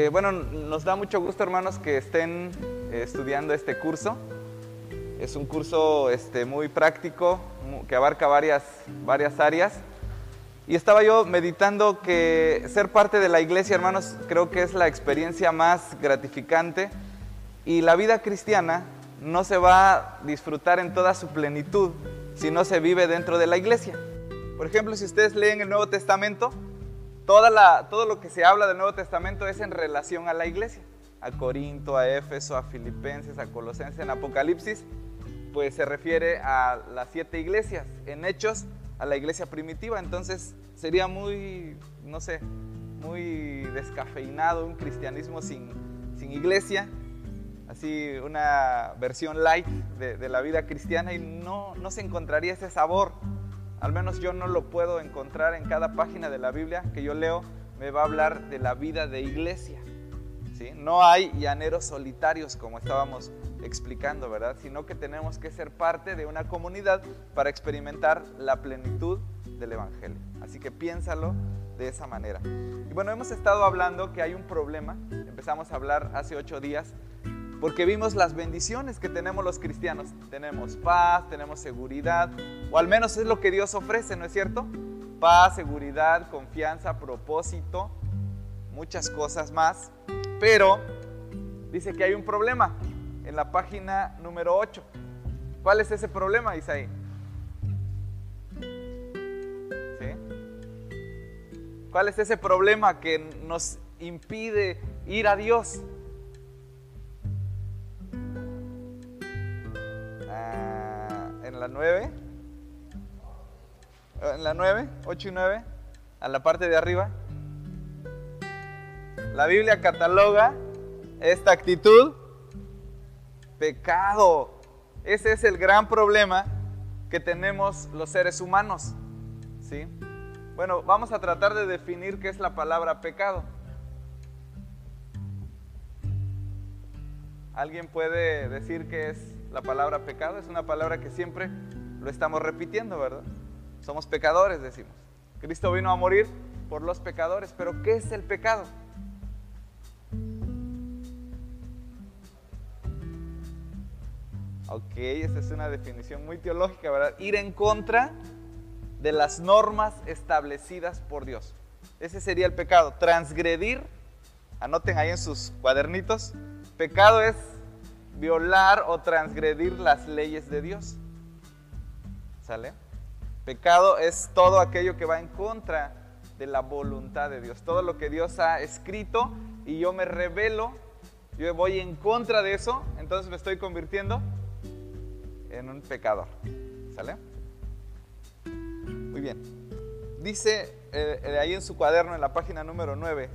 Eh, bueno, nos da mucho gusto, hermanos, que estén eh, estudiando este curso. Es un curso este, muy práctico, que abarca varias, varias áreas. Y estaba yo meditando que ser parte de la iglesia, hermanos, creo que es la experiencia más gratificante. Y la vida cristiana no se va a disfrutar en toda su plenitud si no se vive dentro de la iglesia. Por ejemplo, si ustedes leen el Nuevo Testamento, toda la, todo lo que se habla del Nuevo Testamento es en relación a la iglesia. A Corinto, a Éfeso, a Filipenses, a Colosenses, en Apocalipsis, pues se refiere a las siete iglesias. En Hechos, a la iglesia primitiva. Entonces sería muy, no sé, muy descafeinado un cristianismo sin, sin iglesia así una versión light de, la vida cristiana y no, no se encontraría ese sabor. Al menos yo no lo puedo encontrar en cada página de la Biblia que yo leo, me va a hablar de la vida de iglesia. ¿sí? No hay llaneros solitarios como estábamos explicando, ¿verdad? Sino que tenemos que ser parte de una comunidad para experimentar la plenitud del Evangelio. Así que piénsalo de esa manera. Y bueno, hemos estado hablando que hay un problema. Empezamos a hablar hace ocho días porque vimos las bendiciones que tenemos los cristianos. Tenemos paz, tenemos seguridad, o al menos es lo que Dios ofrece, ¿no es cierto? Paz, seguridad, confianza, propósito, muchas cosas más. Pero dice que hay un problema en la página número 8. ¿Cuál es ese problema, Isaí? ¿Sí? ¿Cuál es ese problema que nos impide ir a Dios? La 9. En la 9, 8 y 9, a la parte de arriba. La Biblia cataloga esta actitud pecado. Ese es el gran problema que tenemos los seres humanos. ¿sí? Bueno, vamos a tratar de definir qué es la palabra pecado. ¿Alguien puede decir qué es la palabra pecado? Es una palabra que siempre lo estamos repitiendo, ¿verdad? Somos pecadores, decimos. Cristo vino a morir por los pecadores, pero ¿qué es el pecado? Ok, esa es una definición muy teológica, ¿verdad? Ir en contra de las normas establecidas por Dios. Ese sería el pecado. Transgredir, anoten ahí en sus cuadernitos, pecado es violar o transgredir las leyes de Dios. ¿Sale? Pecado es todo aquello que va en contra de la voluntad de Dios. Todo lo que Dios ha escrito y yo me revelo, yo voy en contra de eso, entonces me estoy convirtiendo en un pecador. ¿Sale? Muy bien. Dice eh, ahí en su cuaderno, en la página número 9,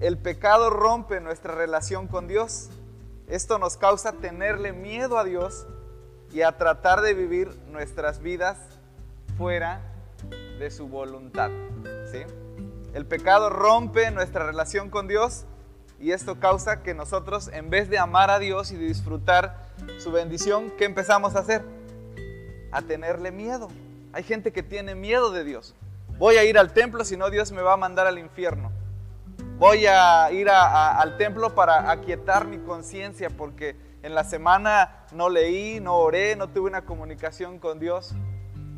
el pecado rompe nuestra relación con Dios. Esto nos causa tenerle miedo a Dios y a tratar de vivir nuestras vidas fuera de su voluntad. ¿sí? El pecado rompe nuestra relación con Dios y esto causa que nosotros, en vez de amar a Dios y de disfrutar su bendición, ¿qué empezamos a hacer? A tenerle miedo. Hay gente que tiene miedo de Dios. Voy a ir al templo, si no Dios me va a mandar al infierno. Voy a ir al templo para aquietar mi conciencia porque en la semana no leí, no oré, no tuve una comunicación con Dios.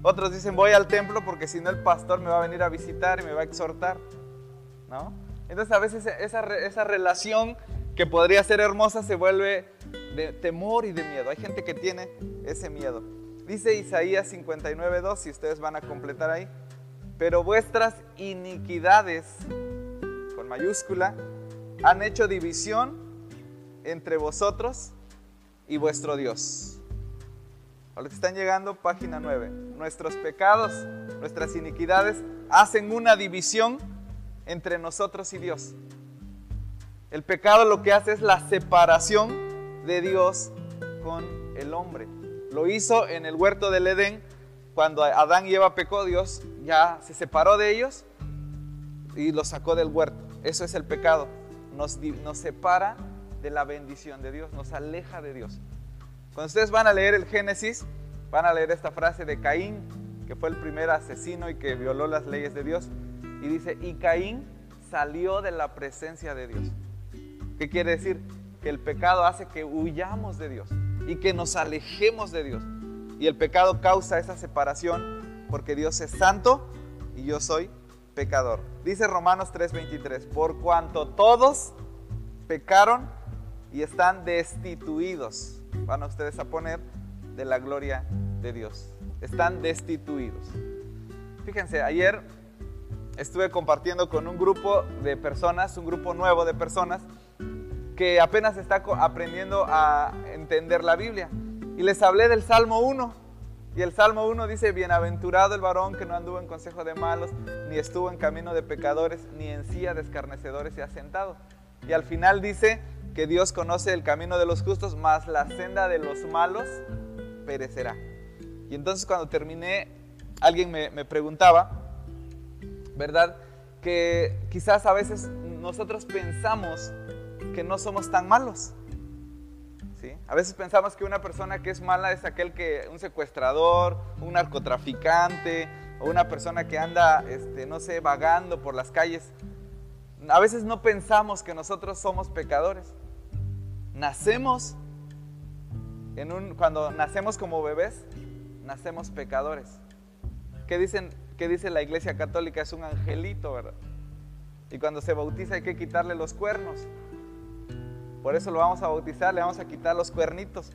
Otros dicen voy al templo porque si no el pastor me va a venir a visitar y me va a exhortar. ¿No? Entonces a veces esa, esa relación que podría ser hermosa se vuelve de temor y de miedo. Hay gente que tiene ese miedo. Dice Isaías 59.2, si ustedes van a completar ahí, pero vuestras iniquidades, mayúscula, han hecho división entre vosotros y vuestro Dios. A los que están llegando, página 9. Nuestros pecados, nuestras iniquidades hacen una división entre nosotros y Dios. El pecado lo que hace es la separación de Dios con el hombre. Lo hizo en el huerto del Edén, cuando Adán y Eva pecó, Dios ya se separó de ellos y los sacó del huerto. Eso es el pecado. Nos, separa de la bendición de Dios, nos aleja de Dios. Cuando ustedes van a leer el Génesis, van a leer esta frase de Caín, que fue el primer asesino y que violó las leyes de Dios. Y dice, y Caín salió de la presencia de Dios. ¿Qué quiere decir? Que el pecado hace que huyamos de Dios y que nos alejemos de Dios. Y el pecado causa esa separación porque Dios es santo y yo soy pecador. Dice Romanos 3:23, por cuanto todos pecaron y están destituidos, van ustedes a poner de la gloria de Dios. Están destituidos. Fíjense, ayer estuve compartiendo con un grupo de personas, un grupo nuevo de personas, que apenas está aprendiendo a entender la Biblia. Y les hablé del Salmo 1. Y el Salmo 1 dice, bienaventurado el varón que no anduvo en consejo de malos, ni estuvo en camino de pecadores, ni en silla de escarnecedores se ha sentado. Y al final dice que Dios conoce el camino de los justos, mas la senda de los malos perecerá. Y entonces cuando terminé, alguien me, me preguntaba, ¿verdad? Que quizás a veces nosotros pensamos que no somos tan malos. A veces pensamos que una persona que es mala es aquel que, un secuestrador, un narcotraficante, o una persona que anda, este, no sé, vagando por las calles. A veces no pensamos que nosotros somos pecadores. Nacemos, cuando nacemos como bebés, nacemos pecadores. ¿Qué, dicen, ¿Qué dice la iglesia católica? Es un angelito, ¿verdad? Y cuando se bautiza hay que quitarle los cuernos. Por eso lo vamos a bautizar, le vamos a quitar los cuernitos.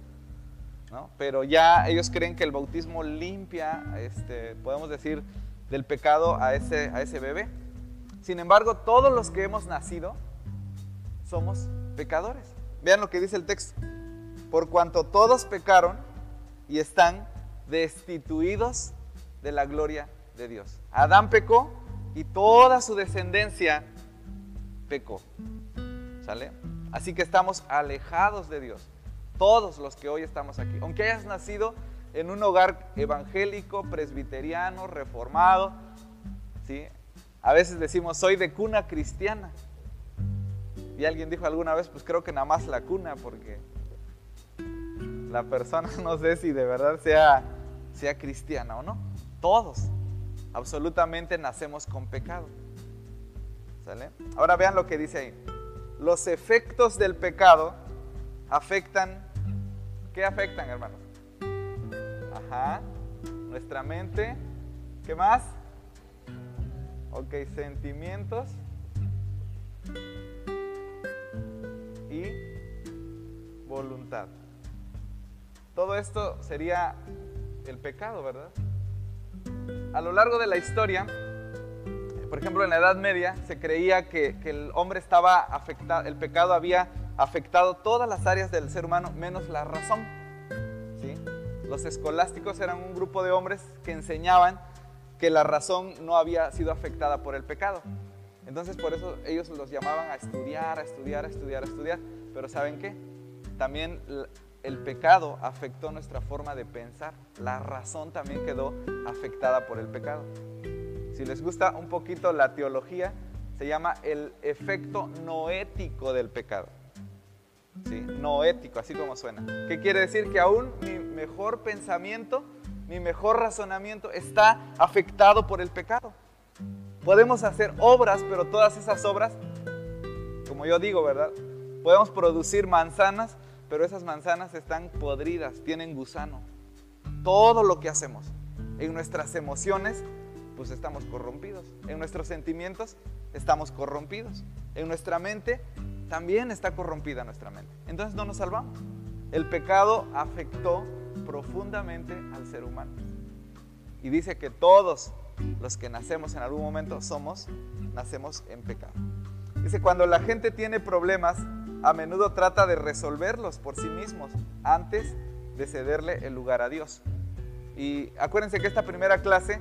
¿no? Pero ya ellos creen que el bautismo limpia, este, podemos decir, del pecado a ese, a ese bebé. Sin embargo, todos los que hemos nacido somos pecadores. Vean lo que dice el texto. Por cuanto todos pecaron y están destituidos de la gloria de Dios. Adán pecó y toda su descendencia pecó. ¿Sale? Así que estamos alejados de Dios. Todos los que hoy estamos aquí. Aunque hayas nacido en un hogar evangélico, presbiteriano, reformado, ¿sí? A veces decimos, soy de cuna cristiana. Y alguien dijo alguna vez, pues creo que nada más la cuna, porque la persona no sé si de verdad sea, sea cristiana o no. Todos, absolutamente nacemos con pecado. ¿Sale? Ahora vean lo que dice ahí los efectos del pecado afectan, ¿qué afectan, hermanos? Ajá, nuestra mente, ¿qué más? Ok, sentimientos y voluntad. Todo esto sería el pecado, ¿verdad? A lo largo de la historia, por ejemplo, en la Edad Media se creía que, el hombre estaba afectado, el pecado había afectado todas las áreas del ser humano menos la razón. ¿sí? Los escolásticos eran un grupo de hombres que enseñaban que la razón no había sido afectada por el pecado. Entonces por eso ellos los llamaban a estudiar, a estudiar, a estudiar, a estudiar. Pero ¿saben qué? También el pecado afectó nuestra forma de pensar. La razón también quedó afectada por el pecado. Si les gusta un poquito la teología, se llama el efecto noético del pecado. ¿Sí? Noético, así como suena. ¿Qué quiere decir? Que aún mi mejor pensamiento, mi mejor razonamiento está afectado por el pecado. Podemos hacer obras, pero todas esas obras, como yo digo, ¿verdad? Podemos producir manzanas, pero esas manzanas están podridas, tienen gusano. Todo lo que hacemos en nuestras emociones pues estamos corrompidos. En nuestros sentimientos estamos corrompidos. En nuestra mente también está corrompida nuestra mente. Entonces no nos salvamos. El pecado afectó profundamente al ser humano. Y dice que todos los que nacemos en algún momento somos, nacemos en pecado. Dice, cuando la gente tiene problemas, a menudo trata de resolverlos por sí mismos antes de cederle el lugar a Dios. Y acuérdense que esta primera clase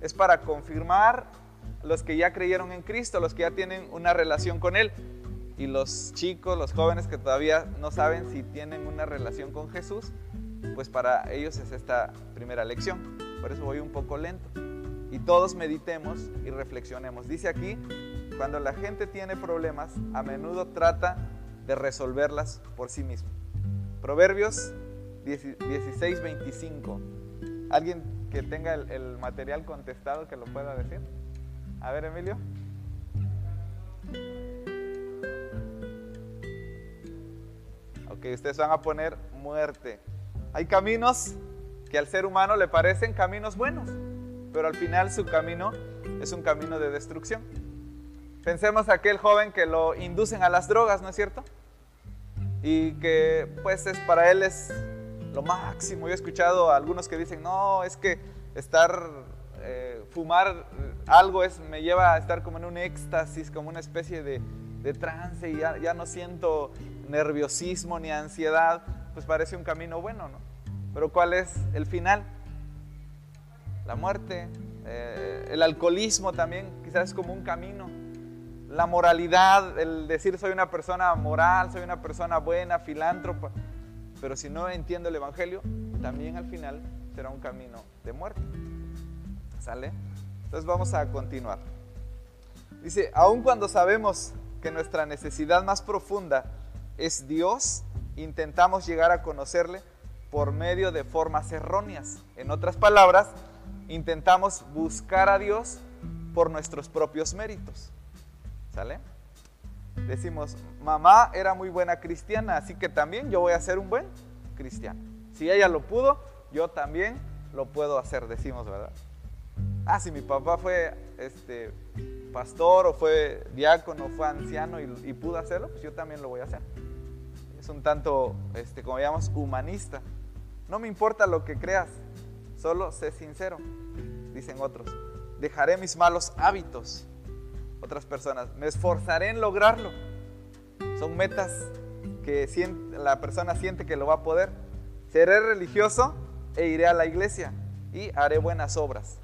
es para confirmar los que ya creyeron en Cristo, los que ya tienen una relación con Él. Y los chicos, los jóvenes que todavía no saben si tienen una relación con Jesús, pues para ellos es esta primera lección. Por eso voy un poco lento. Y todos meditemos y reflexionemos. Dice aquí, cuando la gente tiene problemas, a menudo trata de resolverlas por sí mismo. Proverbios 16, 25. ¿Alguien que tenga el, material contestado que lo pueda decir? A ver, Emilio. Ok, ustedes van a poner muerte. Hay caminos que al ser humano le parecen caminos buenos, pero al final su camino es un camino de destrucción. Pensemos aquel joven que lo inducen a las drogas, ¿no es cierto? Y que pues es, para él es lo máximo. Yo he escuchado a algunos que dicen, no, es que estar, eh, fumar algo es, me lleva a estar como en un éxtasis, como una especie de, trance y ya, ya, no siento nerviosismo ni ansiedad, pues parece un camino bueno, ¿no? Pero ¿cuál es el final? La muerte, eh, el alcoholismo también, quizás es como un camino. La moralidad, el decir soy una persona moral, soy una persona buena, filántropa, pero si no entiendo el Evangelio, también al final será un camino de muerte. ¿Sale? Entonces vamos a continuar. Dice, aun cuando sabemos que nuestra necesidad más profunda es Dios, intentamos llegar a conocerle por medio de formas erróneas. En otras palabras, intentamos buscar a Dios por nuestros propios méritos. ¿Sale? Decimos, mamá era muy buena cristiana, así que también yo voy a ser un buen cristiano. Si ella lo pudo, yo también lo puedo hacer, decimos, ¿verdad? Ah, si mi papá fue este, pastor o fue diácono, fue anciano y, pudo hacerlo, pues yo también lo voy a hacer. Es un tanto, este, como llamamos, humanista. No me importa lo que creas, solo sé sincero, dicen otros. Dejaré mis malos hábitos. Otras personas, me esforzaré en lograrlo. Son metas que la persona siente que lo va a poder. Seré religioso e iré a la iglesia y haré buenas obras.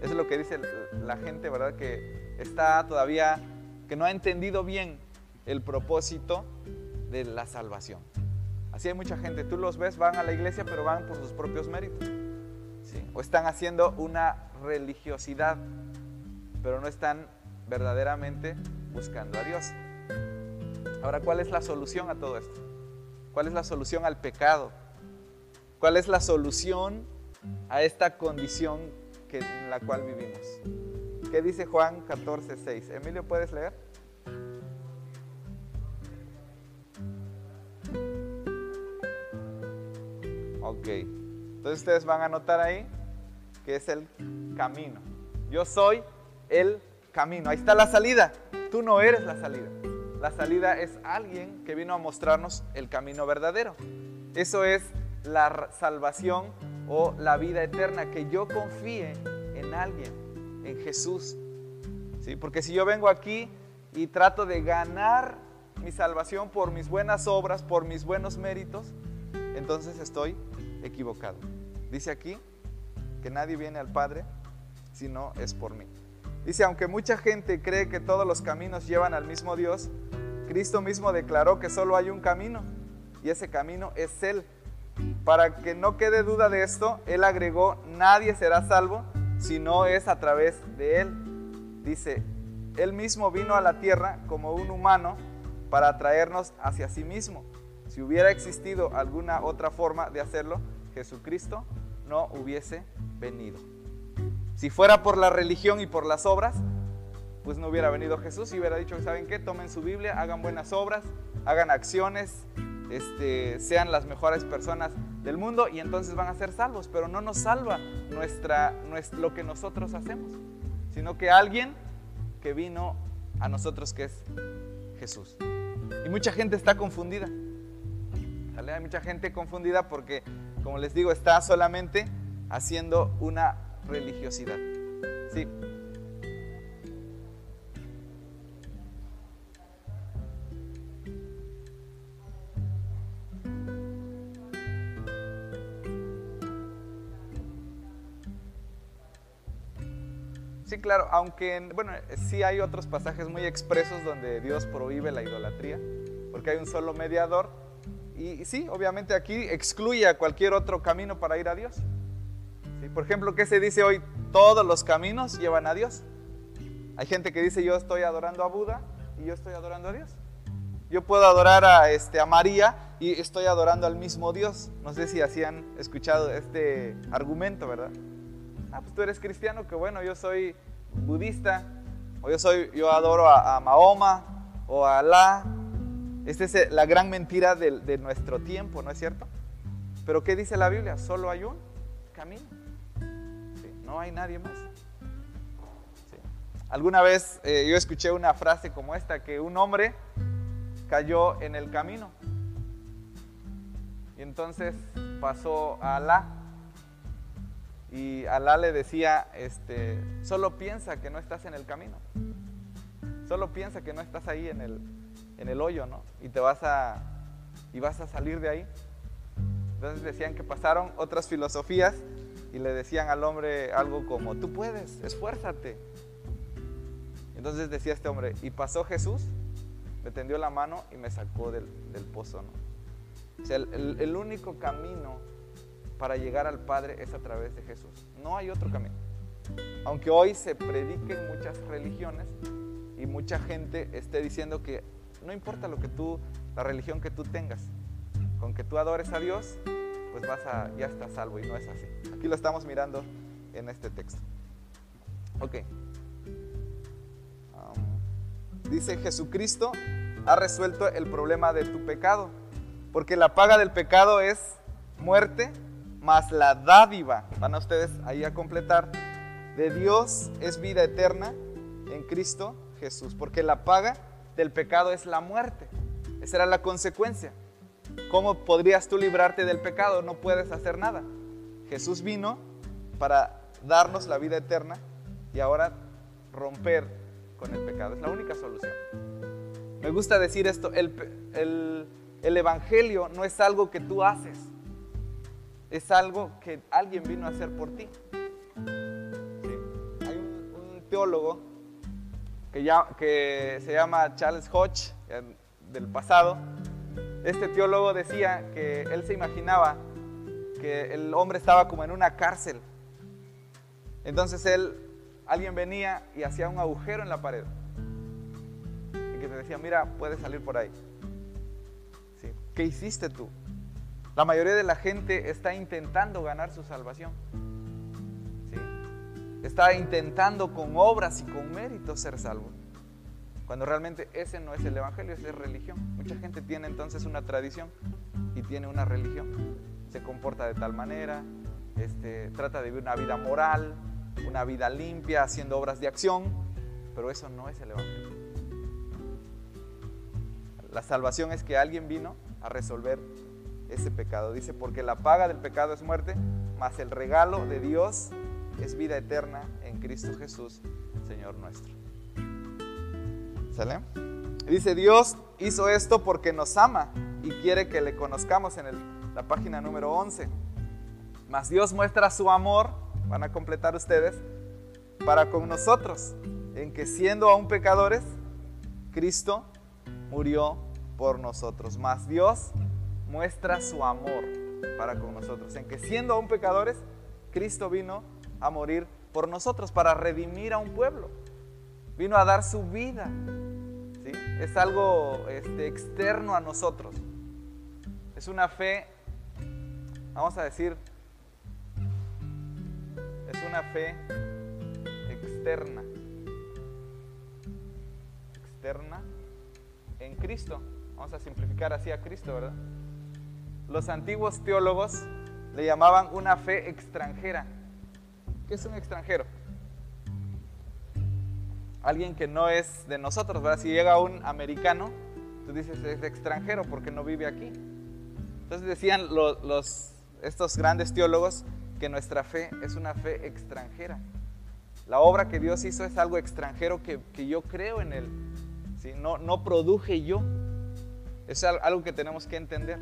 Eso es lo que dice la gente, ¿verdad? Que está todavía, que no ha entendido bien el propósito de la salvación. Así hay mucha gente, tú los ves, van a la iglesia, pero van por sus propios méritos. O están haciendo una religiosidad, pero no están verdaderamente buscando a Dios. Ahora, ¿cuál es la solución a todo esto? ¿Cuál es la solución al pecado? ¿Cuál es la solución a esta condición que, en la cual vivimos? ¿Qué dice Juan 14, 6? Emilio, ¿puedes leer? Ok. Entonces ustedes van a notar ahí que es el camino. Yo soy el camino. Ahí está la salida. Tú no eres la salida. La salida es alguien que vino a mostrarnos el camino verdadero. Eso es la salvación o la vida eterna, que yo confíe en alguien, en Jesús. ¿Sí? Porque si yo vengo aquí y trato de ganar mi salvación por mis buenas obras, por mis buenos méritos, entonces estoy equivocado. Dice aquí que nadie viene al Padre si no es por mí. Dice, aunque mucha gente cree que todos los caminos llevan al mismo Dios, Cristo mismo declaró que solo hay un camino y ese camino es Él. Para que no quede duda de esto, Él agregó, nadie será salvo si no es a través de Él. Dice, Él mismo vino a la tierra como un humano para atraernos hacia sí mismo. Si hubiera existido alguna otra forma de hacerlo, Jesucristo no hubiese venido. Si fuera por la religión y por las obras, pues no hubiera venido Jesús y hubiera dicho, ¿saben qué? Tomen su Biblia, hagan buenas obras, hagan acciones, este, sean las mejores personas del mundo y entonces van a ser salvos. Pero no nos salva nuestra, lo que nosotros hacemos, sino que alguien que vino a nosotros que es Jesús. Y mucha gente está confundida. Hay mucha gente confundida porque, como les digo, está solamente haciendo una religiosidad. Sí. Sí, claro, aunque, bueno, sí hay otros pasajes muy expresos donde Dios prohíbe la idolatría, porque hay un solo mediador, y, sí, obviamente aquí excluye a cualquier otro camino para ir a Dios. Por ejemplo, ¿qué se dice hoy? Todos los caminos llevan a Dios. Hay gente que dice yo estoy adorando a Buda y yo estoy adorando a Dios. Yo puedo adorar a, este, a María y estoy adorando al mismo Dios. No sé si así han escuchado este argumento, ¿verdad? Ah, pues tú eres cristiano, que bueno, yo soy budista, o yo, soy, yo adoro a, a Mahoma o a Alá, Esta es la gran mentira de, nuestro tiempo, ¿no es cierto? Pero ¿qué dice la Biblia? Solo hay un camino. No hay nadie más. Alguna vez eh, yo escuché una frase como esta, que un hombre cayó en el camino. Y entonces pasó a Alá. Y Alá le decía, este, solo piensa que no estás en el camino. Solo piensa que no estás ahí en el, en el hoyo, ¿no? Y te vas a, y vas a salir de ahí. Entonces decían que pasaron otras filosofías y le decían al hombre algo como, tú puedes, esfuérzate. Entonces decía este hombre, y pasó Jesús, me tendió la mano y me sacó del, pozo, ¿no? O sea, el, el único camino para llegar al Padre es a través de Jesús. No hay otro camino. Aunque hoy se predique en muchas religiones y mucha gente esté diciendo que no importa lo que tú, la religión que tú tengas, con que tú adores a Dios, vas a, ya estás salvo y no es así. Aquí lo estamos mirando en este texto. Ok. Dice Jesucristo ha resuelto el problema de tu pecado, porque la paga del pecado es muerte, más la dádiva, van a ustedes ahí a completar, de Dios es vida eterna en Cristo Jesús, porque la paga del pecado es la muerte. Esa era la consecuencia. ¿Cómo podrías tú librarte del pecado? No puedes hacer nada. Jesús vino para darnos la vida eterna y ahora romper con el pecado. Es la única solución. Me gusta decir esto, el, Evangelio no es algo que tú haces, es algo que alguien vino a hacer por ti. Hay un teólogo que, ya, que se llama Charles Hodge, del pasado, este teólogo decía que él se imaginaba que el hombre estaba como en una cárcel. Entonces él, alguien venía y hacía un agujero en la pared. Y que te decía, mira, puedes salir por ahí. ¿Qué hiciste tú? La mayoría de la gente está intentando ganar su salvación está intentando con obras y con méritos ser salvo. Cuando realmente ese no es el Evangelio, ese es religión. Mucha gente tiene entonces una tradición y tiene una religión. Se comporta de tal manera, este, trata de vivir una vida moral, una vida limpia, haciendo obras de acción, pero eso no es el Evangelio. La salvación es que alguien vino a resolver ese pecado. Dice, porque la paga del pecado es muerte, mas el regalo de Dios es vida eterna en Cristo Jesús, Señor nuestro. Dice, Dios hizo esto porque nos ama y quiere que le conozcamos en la página número 11. Mas Dios muestra su amor, van a completar ustedes, para con nosotros, en que siendo aún pecadores, Cristo murió por nosotros. Mas Dios muestra su amor para con nosotros, en que siendo aún pecadores, Cristo vino a morir por nosotros, para redimir a un pueblo. Vino a dar su vida. Es algo este, externo a nosotros. Es una fe, vamos a decir, es una fe externa. Externa en Cristo. Vamos a simplificar así a Cristo, ¿verdad? Los antiguos teólogos le llamaban una fe extranjera. ¿Qué es un extranjero? Alguien que no es de nosotros, ¿verdad? Si llega un americano, tú dices es extranjero porque no vive aquí. Entonces decían los, estos grandes teólogos que nuestra fe es una fe extranjera. La obra que Dios hizo es algo extranjero que, yo creo en Él. ¿sí? No, no produje yo. Es algo que tenemos que entender.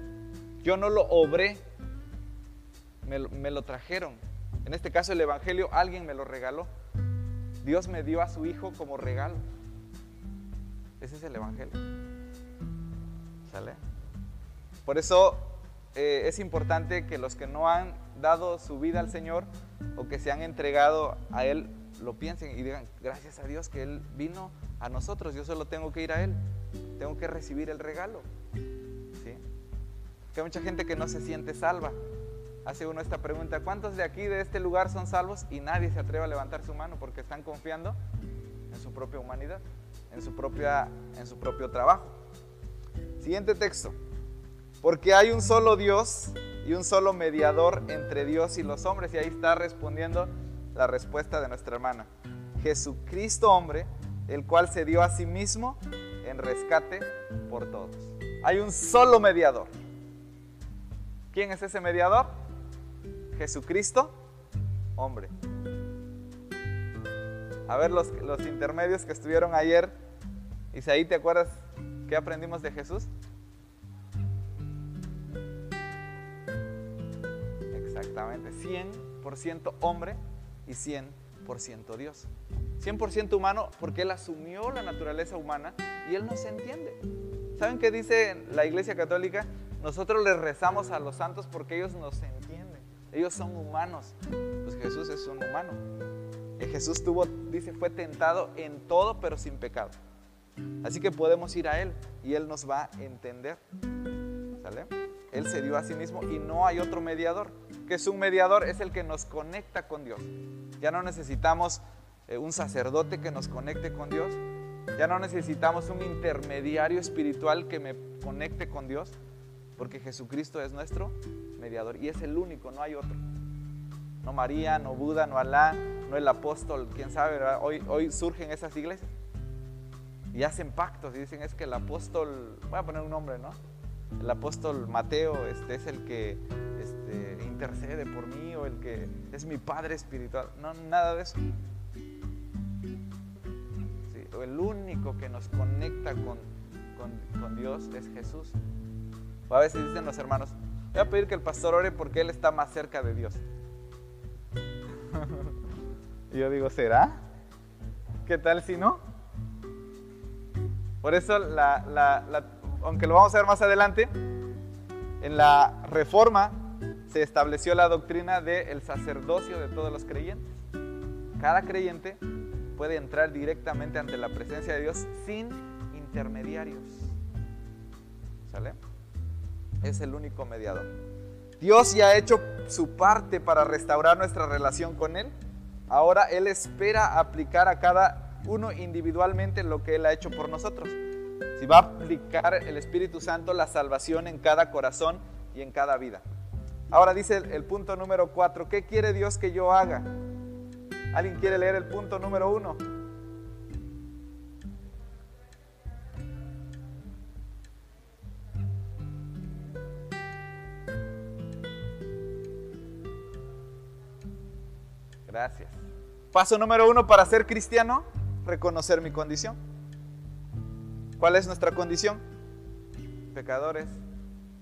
Yo no lo obré, me, me lo trajeron. En este caso el Evangelio alguien me lo regaló. Dios me dio a su Hijo como regalo. Ese es el Evangelio. ¿Sale? Por eso eh, es importante que los que no han dado su vida al Señor o que se han entregado a Él lo piensen y digan, gracias a Dios que Él vino a nosotros, yo solo tengo que ir a Él, tengo que recibir el regalo. ¿Sí? Hay mucha gente que no se siente salva hace uno esta pregunta, ¿cuántos de aquí, de este lugar, son salvos? Y nadie se atreve a levantar su mano porque están confiando en su propia humanidad, en su, en su propio trabajo. Siguiente texto. Porque hay un solo Dios y un solo mediador entre Dios y los hombres. Y ahí está respondiendo la respuesta de nuestra hermana. Jesucristo hombre, el cual se dio a sí mismo en rescate por todos. Hay un solo mediador. ¿Quién es ese mediador? Jesucristo hombre. A ver los, los intermedios que estuvieron ayer. Isaí, ¿te acuerdas qué aprendimos de Jesús? Exactamente, 100% hombre y 100% Dios. 100% humano porque Él asumió la naturaleza humana y Él nos entiende. ¿Saben qué dice la Iglesia Católica? Nosotros les rezamos a los santos porque ellos nos entienden. Ellos son humanos. Pues Jesús es un humano. Y Jesús tuvo, dice, fue tentado en todo pero sin pecado. Así que podemos ir a Él y Él nos va a entender. ¿Sale? Él se dio a sí mismo y no hay otro mediador. Que es un mediador, es el que nos conecta con Dios. Ya no necesitamos eh, un sacerdote que nos conecte con Dios. Ya no necesitamos un intermediario espiritual que me conecte con Dios. Porque Jesucristo es nuestro y es el único, no hay otro. No María, no Buda, no Alá, no el apóstol, quién sabe, Hoy, hoy surgen esas iglesias y hacen pactos dicen es que el apóstol, voy a poner un nombre, ¿no? El apóstol Mateo este, es el que este, intercede por mí o el que es mi padre espiritual. No, nada de eso. el único que nos conecta con, con Dios es Jesús. O a veces dicen los hermanos, voy a pedir que el pastor ore porque él está más cerca de Dios. y yo digo, ¿será? ¿Qué tal si no? Por eso, aunque lo vamos a ver más adelante, en la reforma se estableció la doctrina del sacerdocio de todos los creyentes. Cada creyente puede entrar directamente ante la presencia de Dios sin intermediarios. ¿Sale? Es el único mediador. Dios ya ha hecho su parte para restaurar nuestra relación con Él. Ahora Él espera aplicar a cada uno individualmente lo que Él ha hecho por nosotros. Si va a aplicar el Espíritu Santo la salvación en cada corazón y en cada vida. Ahora dice el, punto número cuatro, ¿qué quiere Dios que yo haga? ¿Alguien quiere leer el punto número uno? Gracias. Paso número uno para ser cristiano, reconocer mi condición. ¿Cuál es nuestra condición? Pecadores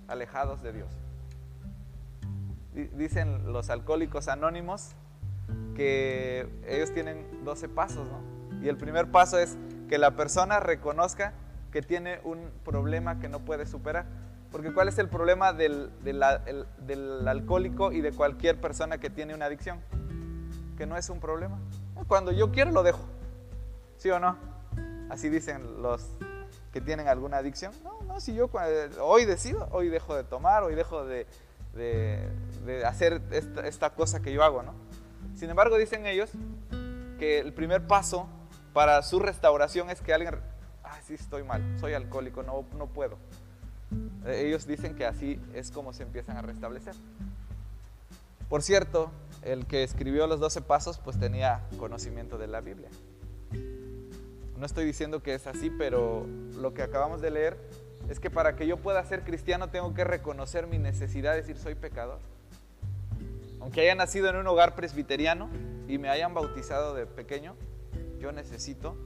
alejados de Dios. Dicen los alcohólicos anónimos que ellos tienen 12 pasos, ¿no? Y el primer paso es que la persona reconozca que tiene un problema que no puede superar. Porque ¿cuál es el problema del, del alcohólico y de cualquier persona que tiene una adicción? Que no es un problema. Cuando yo quiero lo dejo. ¿Sí o no? Así dicen los que tienen alguna adicción. No, no, si yo hoy decido, hoy dejo de tomar, hoy dejo de, hacer esta, cosa que yo hago, ¿no? Sin embargo, dicen ellos que el primer paso para su restauración es que alguien, ah, sí estoy mal, soy alcohólico, no, no puedo. Ellos dicen que así es como se empiezan a restablecer. Por cierto, el que escribió los 12 pasos pues tenía conocimiento de la Biblia. No estoy diciendo que es así, pero lo que acabamos de leer es que para que yo pueda ser cristiano tengo que reconocer mi necesidad de decir soy pecador. Aunque haya nacido en un hogar presbiteriano y me hayan bautizado de pequeño, yo necesito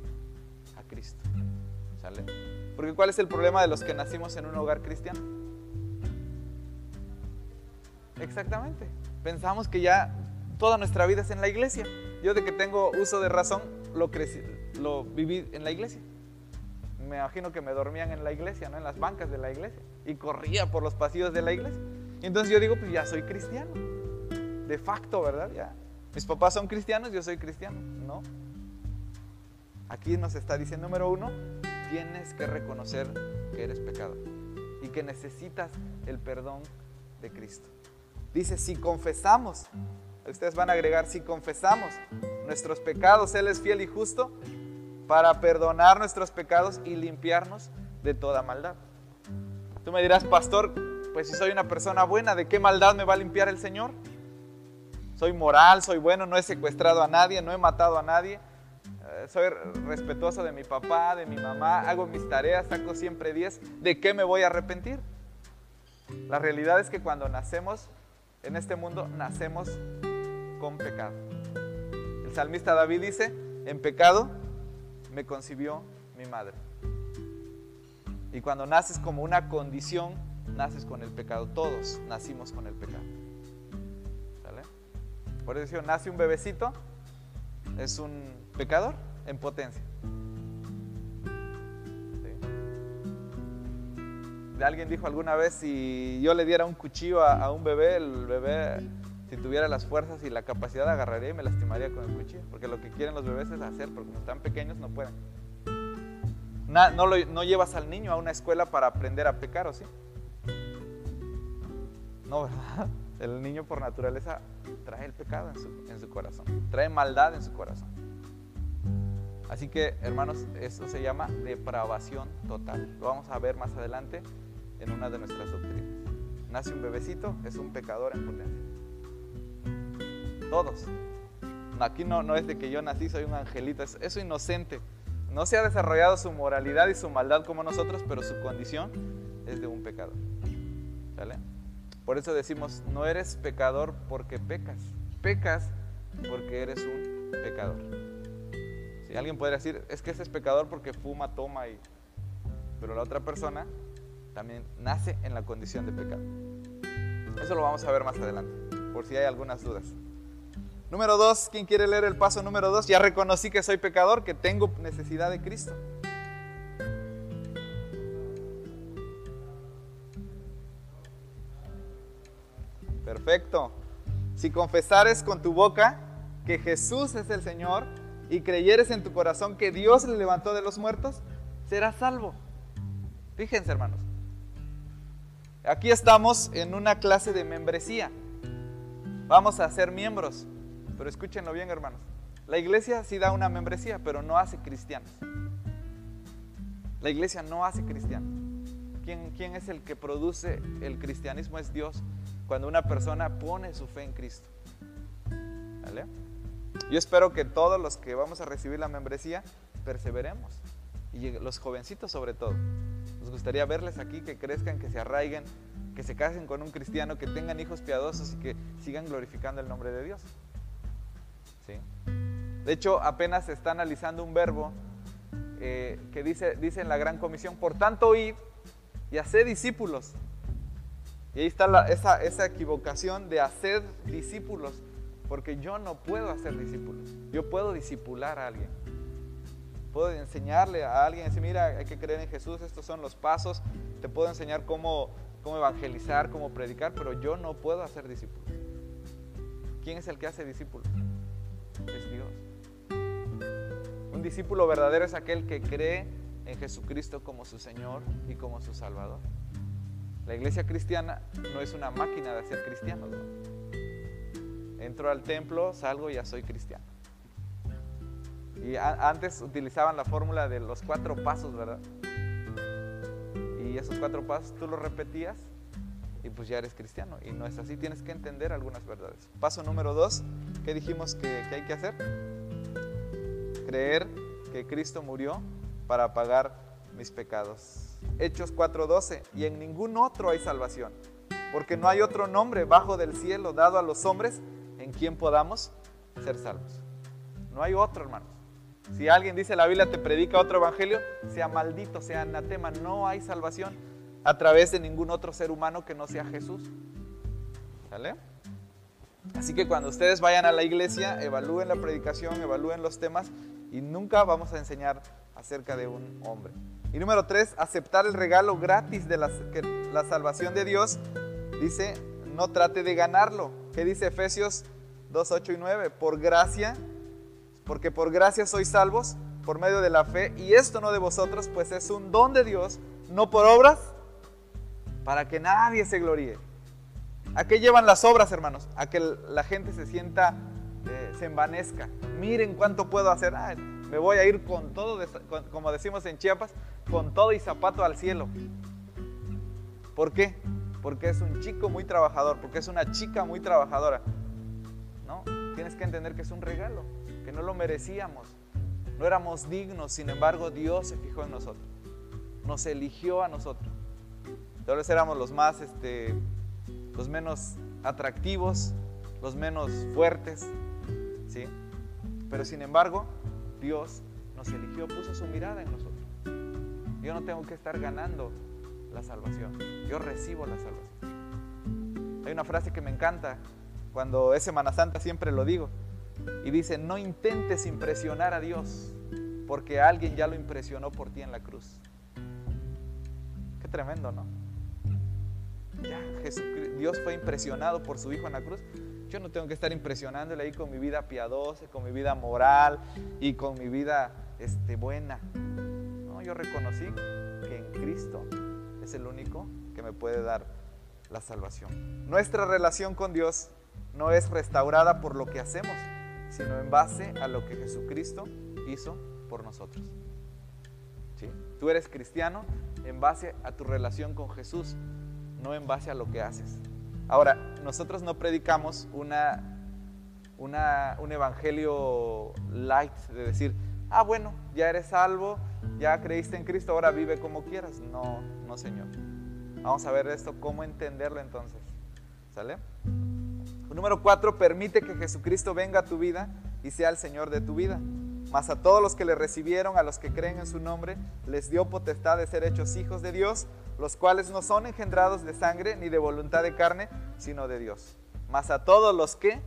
a Cristo. ¿Sale? Porque ¿cuál es el problema de los que nacimos en un hogar cristiano? Exactamente pensamos que ya toda nuestra vida es en la iglesia. Yo de que tengo uso de razón, lo, crecí, lo viví en la iglesia. Me imagino que me dormían en la iglesia, ¿no? En las bancas de la iglesia. Y corría por los pasillos de la iglesia. Entonces yo digo, pues ya soy cristiano. De facto, ¿verdad? Ya. Mis papás son cristianos, yo soy cristiano. No. Aquí nos está diciendo, número uno, tienes que reconocer que eres pecador y que necesitas el perdón de Cristo. Dice, si confesamos, ustedes van a agregar, si confesamos nuestros pecados, Él es fiel y justo para perdonar nuestros pecados y limpiarnos de toda maldad. Tú me dirás, pastor, pues si soy una persona buena, ¿de qué maldad me va a limpiar el Señor? Soy moral, soy bueno, no he secuestrado a nadie, no he matado a nadie, eh, soy respetuoso de mi papá, de mi mamá, hago mis tareas, saco siempre 10. ¿De qué me voy a arrepentir? La realidad es que cuando nacemos en este mundo, nacemos con pecado. El salmista David dice, en pecado me concibió mi madre. Y cuando naces como una condición, naces con el pecado. Todos nacimos con el pecado. ¿Sale? Por eso nace un bebecito, es un pecador en potencia. Alguien dijo alguna vez, si yo le diera un cuchillo a, un bebé, el bebé, si tuviera las fuerzas y la capacidad, agarraría y me lastimaría con el cuchillo. Porque lo que quieren los bebés es hacer, porque como están pequeños no pueden. No, llevas al niño a una escuela para aprender a pecar, ¿o sí? No, ¿verdad? El niño por naturaleza trae el pecado en su, corazón, trae maldad en su corazón. Así que, hermanos, eso se llama depravación total. Lo vamos a ver más adelante en una de nuestras doctrinas. Nace un bebecito, es un pecador en potencia. Todos. Aquí no, no es de que yo nací, soy un angelito, es, es inocente. No se ha desarrollado su moralidad y su maldad como nosotros, pero su condición es de un pecador. ¿Sale? Por eso decimos, no eres pecador porque pecas, pecas porque eres un pecador. Si alguien podría decir, es que ese es pecador porque fuma, toma y... Pero la otra persona también nace en la condición de pecado. Eso lo vamos a ver más adelante, por si hay algunas dudas. Número dos, ¿quién quiere leer el paso número dos? Ya reconocí que soy pecador, que tengo necesidad de Cristo. Perfecto. Si confesares con tu boca que Jesús es el Señor y creyeres en tu corazón que Dios le levantó de los muertos, serás salvo. Fíjense, hermanos. Aquí estamos en una clase de membresía. Vamos a ser miembros. Pero escúchenlo bien, hermanos. La iglesia sí da una membresía, pero no hace cristianos. La iglesia no hace cristianos. ¿Quién, ¿Quién es el que produce el cristianismo? Es Dios. Cuando una persona pone su fe en Cristo. ¿Vale? Yo espero que todos los que vamos a recibir la membresía perseveremos. Y los jovencitos sobre todo. Nos gustaría verles aquí, que crezcan, que se arraiguen, que se casen con un cristiano, que tengan hijos piadosos y que sigan glorificando el nombre de Dios. De hecho, apenas se está analizando un verbo eh, que dice, en la Gran Comisión, por tanto, id y hacer discípulos. Y ahí está esa, esa equivocación de hacer discípulos, porque yo no puedo hacer discípulos, yo puedo discipular a alguien. Puedo enseñarle a alguien, decir, mira, hay que creer en Jesús, estos son los pasos, te puedo enseñar cómo, cómo evangelizar, cómo predicar, pero yo no puedo hacer discípulos. ¿Quién es el que hace discípulos? Es Dios. Un discípulo verdadero es aquel que cree en Jesucristo como su Señor y como su Salvador. La iglesia cristiana no es una máquina de hacer cristianos. Entro al templo, salgo y ya soy cristiano. Y antes utilizaban la fórmula de los cuatro pasos, ¿verdad? Y esos cuatro pasos tú los repetías y pues ya eres cristiano. Y no es así, tienes que entender algunas verdades. Paso número dos, ¿qué dijimos que, hay que hacer? Creer que Cristo murió para pagar mis pecados. Hechos 4:12, y en ningún otro hay salvación, porque no hay otro nombre bajo del cielo dado a los hombres en quien podamos ser salvos. No hay otro, hermanos. Si alguien dice la Biblia te predica otro evangelio, sea maldito, sea anatema, no hay salvación a través de ningún otro ser humano que no sea Jesús. ¿Sale? Así que cuando ustedes vayan a la iglesia, evalúen la predicación, evalúen los temas y nunca vamos a enseñar acerca de un hombre. Y número tres, aceptar el regalo gratis de la, la salvación de Dios. Dice, no trate de ganarlo. ¿Qué dice Efesios 2, 8 y 9? Por gracia, porque por gracia sois salvos por medio de la fe, y esto no de vosotros, pues es un don de Dios, no por obras, para que nadie se gloríe. ¿A qué llevan las obras, hermanos? A que la gente se sienta, eh, se envanezca. Miren cuánto puedo hacer. me voy a ir con todo, como decimos en Chiapas, con todo y zapato al cielo. ¿Por qué? Porque es un chico muy trabajador, porque es una chica muy trabajadora. ¿No? Tienes que entender que es un regalo, que no lo merecíamos. No éramos dignos, sin embargo Dios se fijó en nosotros. Nos eligió a nosotros. Tal vez éramos los más, este, los menos atractivos, los menos fuertes, ¿sí? Pero sin embargo, Dios nos eligió, puso su mirada en nosotros. Yo no tengo que estar ganando la salvación, yo recibo la salvación. Hay una frase que me encanta, cuando es Semana Santa siempre lo digo, y dice, no intentes impresionar a Dios, porque alguien ya lo impresionó por ti en la cruz. Qué tremendo, ¿no? Ya Dios fue impresionado por su Hijo en la cruz. Yo no tengo que estar impresionándole ahí con mi vida piadosa, con mi vida moral y con mi vida este, buena. No, yo reconocí que en Cristo es el único que me puede dar la salvación. Nuestra relación con Dios no es restaurada por lo que hacemos, sino en base a lo que Jesucristo hizo por nosotros. ¿Sí? Tú eres cristiano en base a tu relación con Jesús, no en base a lo que haces. Ahora, nosotros no predicamos una, una, un evangelio light de decir, ah, bueno, ya eres salvo, ya creíste en Cristo, ahora vive como quieras. No, no, Señor. Vamos a ver esto, cómo entenderlo entonces. ¿Sale? Número cuatro, permite que Jesucristo venga a tu vida y sea el Señor de tu vida. Mas a todos los que le recibieron, a los que creen en su nombre, les dio potestad de ser hechos hijos de Dios, los cuales no son engendrados de sangre ni de voluntad de carne, sino de Dios. Mas a todos los que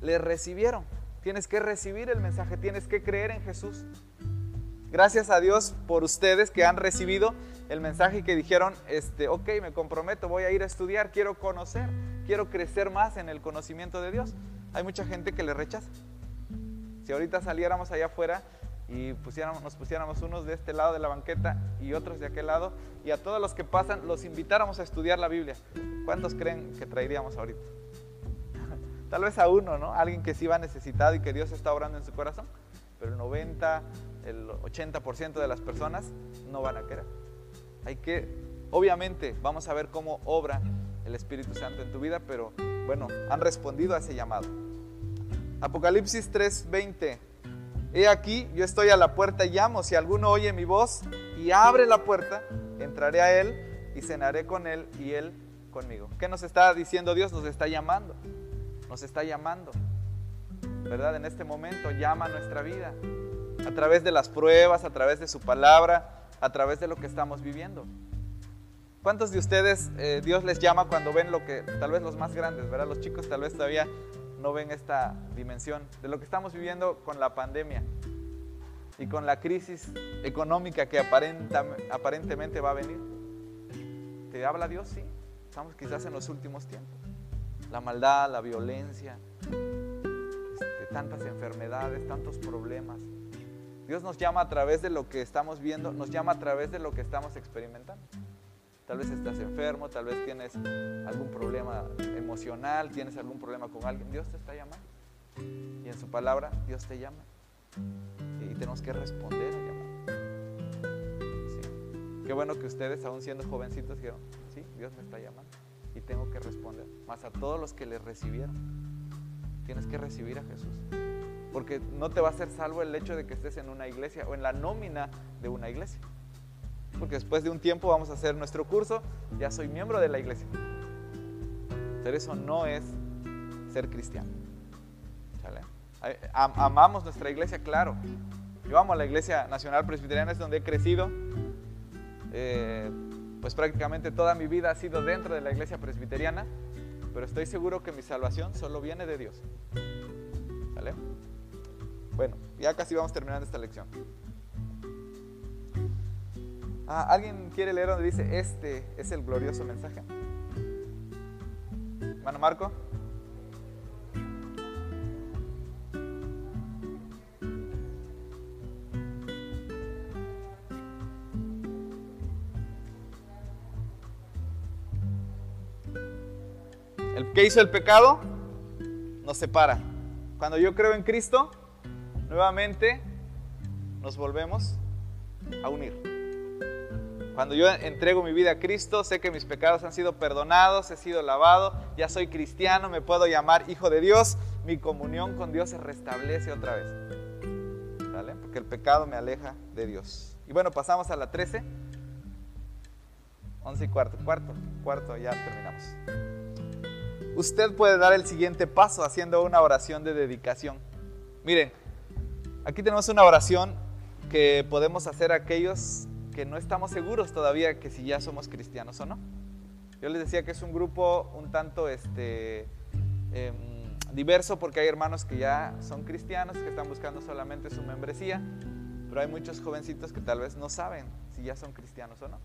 le recibieron. Tienes que recibir el mensaje, tienes que creer en Jesús. Gracias a Dios por ustedes que han recibido el mensaje y que dijeron, este, ok, me comprometo, voy a ir a estudiar, quiero conocer, quiero crecer más en el conocimiento de Dios. Hay mucha gente que le rechaza. Si ahorita saliéramos allá afuera y pusiéramos, nos pusiéramos unos de este lado de la banqueta y otros de aquel lado, y a todos los que pasan los invitáramos a estudiar la Biblia, ¿cuántos creen que traeríamos ahorita? Tal vez a uno, ¿no? Alguien que sí va necesitado y que Dios está orando en su corazón, pero el 90, el 80% de las personas no van a querer. Hay que, obviamente, vamos a ver cómo obra el Espíritu Santo en tu vida, pero bueno, han respondido a ese llamado. Apocalipsis 3:20. He aquí, yo estoy a la puerta y llamo. Si alguno oye mi voz y abre la puerta, entraré a él y cenaré con él y él conmigo. ¿Qué nos está diciendo Dios? Nos está llamando. Nos está llamando. ¿Verdad? En este momento llama nuestra vida. A través de las pruebas, a través de su palabra, a través de lo que estamos viviendo. ¿Cuántos de ustedes eh, Dios les llama cuando ven lo que, tal vez los más grandes, ¿verdad? Los chicos tal vez todavía no ven esta dimensión de lo que estamos viviendo con la pandemia y con la crisis económica que aparentemente va a venir. ¿Te habla Dios? Sí. Estamos quizás en los últimos tiempos. La maldad, la violencia, este, tantas enfermedades, tantos problemas. Dios nos llama a través de lo que estamos viendo, nos llama a través de lo que estamos experimentando. Tal vez estás enfermo, tal vez tienes algún problema emocional, tienes algún problema con alguien. Dios te está llamando. Y en su palabra Dios te llama. Y tenemos que responder a llamar. Qué bueno que ustedes, aún siendo jovencitos, dijeron, sí, Dios me está llamando. Y tengo que responder. Más a todos los que le recibieron. Tienes que recibir a Jesús. Porque no te va a ser salvo el hecho de que estés en una iglesia o en la nómina de una iglesia porque después de un tiempo vamos a hacer nuestro curso, ya soy miembro de la iglesia. Pero eso no es ser cristiano. Amamos nuestra iglesia, claro. Yo amo la iglesia nacional presbiteriana, es donde he crecido. Eh, pues prácticamente toda mi vida ha sido dentro de la iglesia presbiteriana, pero estoy seguro que mi salvación solo viene de Dios. ¿Sale? Bueno, ya casi vamos terminando esta lección. Ah, ¿Alguien quiere leer donde dice, este es el glorioso mensaje? Hermano Marco. El que hizo el pecado nos separa. Cuando yo creo en Cristo, nuevamente nos volvemos a unir. Cuando yo entrego mi vida a Cristo, sé que mis pecados han sido perdonados, he sido lavado, ya soy cristiano, me puedo llamar hijo de Dios, mi comunión con Dios se restablece otra vez. ¿Sale? Porque el pecado me aleja de Dios. Y bueno, pasamos a la 13. 11 y cuarto, cuarto, cuarto, ya terminamos. Usted puede dar el siguiente paso haciendo una oración de dedicación. Miren, aquí tenemos una oración que podemos hacer aquellos que no estamos seguros todavía que si ya somos cristianos o no. Yo les decía que es un grupo un tanto este, em, diverso porque hay hermanos que ya son cristianos, que están buscando solamente su membresía, pero hay muchos jovencitos que tal vez no saben si ya son cristianos o no.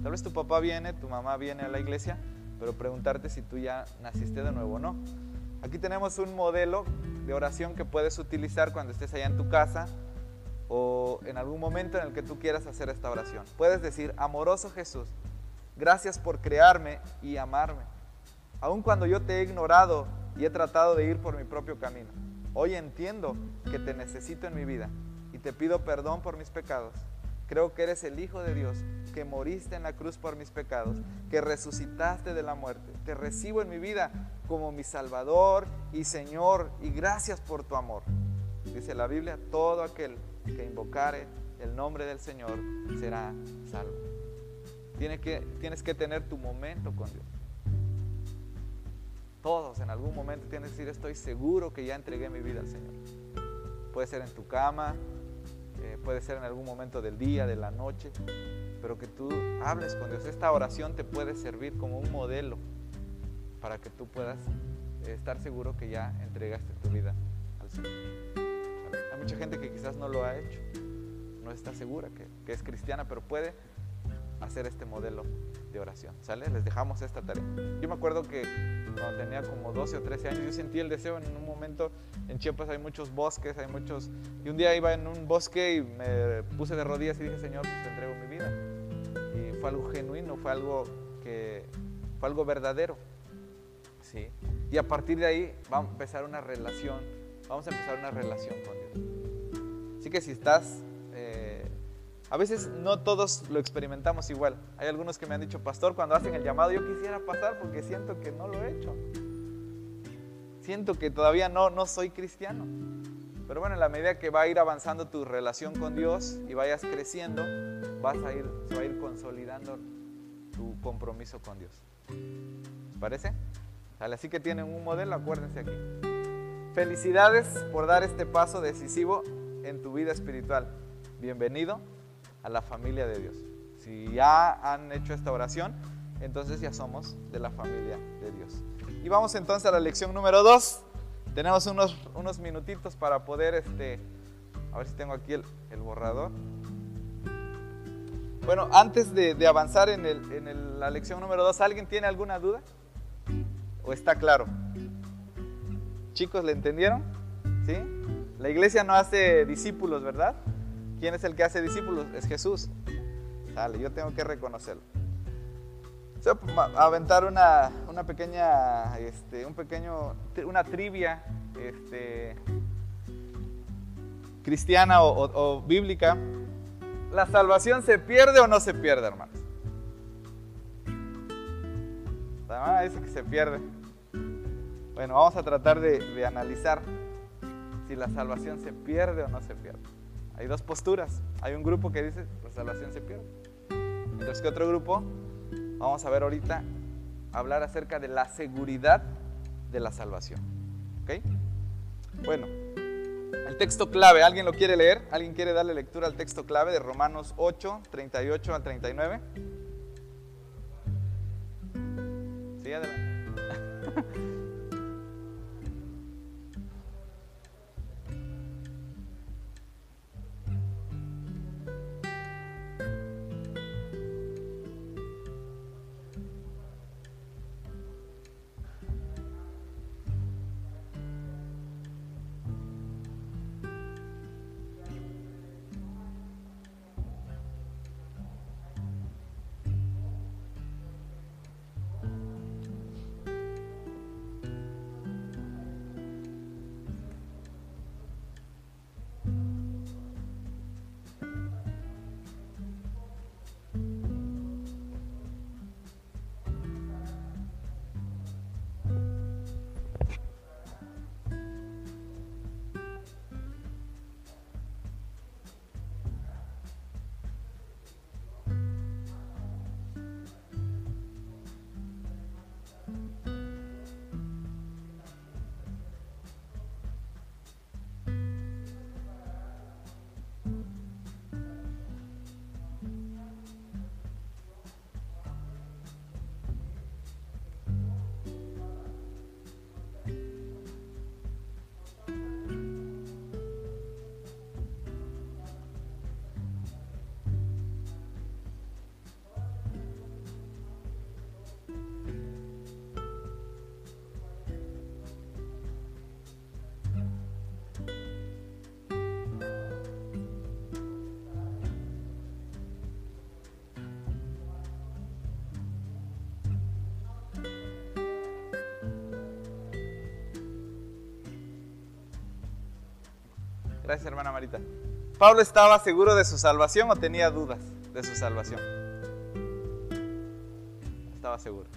Tal vez tu papá viene, tu mamá viene a la iglesia, pero preguntarte si tú ya naciste de nuevo o no. Aquí tenemos un modelo de oración que puedes utilizar cuando estés allá en tu casa o en algún momento en el que tú quieras hacer esta oración. Puedes decir, amoroso Jesús, gracias por crearme y amarme. Aun cuando yo te he ignorado y he tratado de ir por mi propio camino, hoy entiendo que te necesito en mi vida y te pido perdón por mis pecados. Creo que eres el Hijo de Dios, que moriste en la cruz por mis pecados, que resucitaste de la muerte. Te recibo en mi vida como mi Salvador y Señor y gracias por tu amor. Dice la Biblia, todo aquel que invocare el nombre del Señor será salvo. Tienes que, tienes que tener tu momento con Dios. Todos en algún momento tienes que decir, estoy seguro que ya entregué mi vida al Señor. Puede ser en tu cama, eh, puede ser en algún momento del día, de la noche, pero que tú hables con Dios. Esta oración te puede servir como un modelo para que tú puedas estar seguro que ya entregaste tu vida al Señor. Mucha gente que quizás no lo ha hecho, no está segura que, es cristiana, pero puede hacer este modelo de oración, ¿sale? Les dejamos esta tarea. Yo me acuerdo que cuando tenía como 12 o 13 años, yo sentí el deseo en un momento, en Chiapas hay muchos bosques, hay muchos, y un día iba en un bosque y me puse de rodillas y dije, Señor, pues te entrego mi vida. Y fue algo genuino, fue algo que, fue algo verdadero, ¿sí? Y a partir de ahí vamos a empezar una relación, vamos a empezar una relación con Dios. Así que si estás a veces no todos lo experimentamos igual. Hay algunos que me han dicho, pastor, cuando hacen el llamado yo quisiera pasar porque siento que no lo he hecho. Siento que todavía no, no soy cristiano. Pero bueno, en la medida que va a ir avanzando tu relación con Dios y vayas creciendo, vas a ir, se va a ir consolidando tu compromiso con Dios. ¿Les parece? Así que tienen un modelo, acuérdense aquí. Felicidades por dar este paso decisivo en tu vida espiritual. Bienvenido a la familia de Dios. Si ya han hecho esta oración, entonces ya somos de la familia de Dios. Y vamos entonces a la lección número 2. Tenemos unos, unos minutitos para poder, este, a ver si tengo aquí el, borrador. Bueno, antes de, de avanzar en, el, en la lección número 2, ¿alguien tiene alguna duda? ¿O está claro? Chicos, ¿le entendieron? ¿Sí? La iglesia no hace discípulos, ¿verdad? ¿Quién es el que hace discípulos? Es Jesús. Dale, yo tengo que reconocerlo. Voy a aventar una, una pequeña, este, un pequeño, una trivia este, cristiana o, o, bíblica. ¿La salvación se pierde o no se pierde, hermanos? La hermana dice que se pierde. Bueno, vamos a tratar de, analizar si la salvación se pierde o no se pierde. Hay dos posturas. Hay un grupo que dice la salvación se pierde. Mientras que otro grupo, vamos a ver ahorita, hablar acerca de la seguridad de la salvación. ¿Ok? Bueno, el texto clave, ¿alguien lo quiere leer? ¿Alguien quiere darle lectura al texto clave de Romanos 8, 38 al 39? Sí, adelante. Hermana Marita. ¿Pablo estaba seguro de su salvación o tenía dudas de su salvación? Estaba seguro.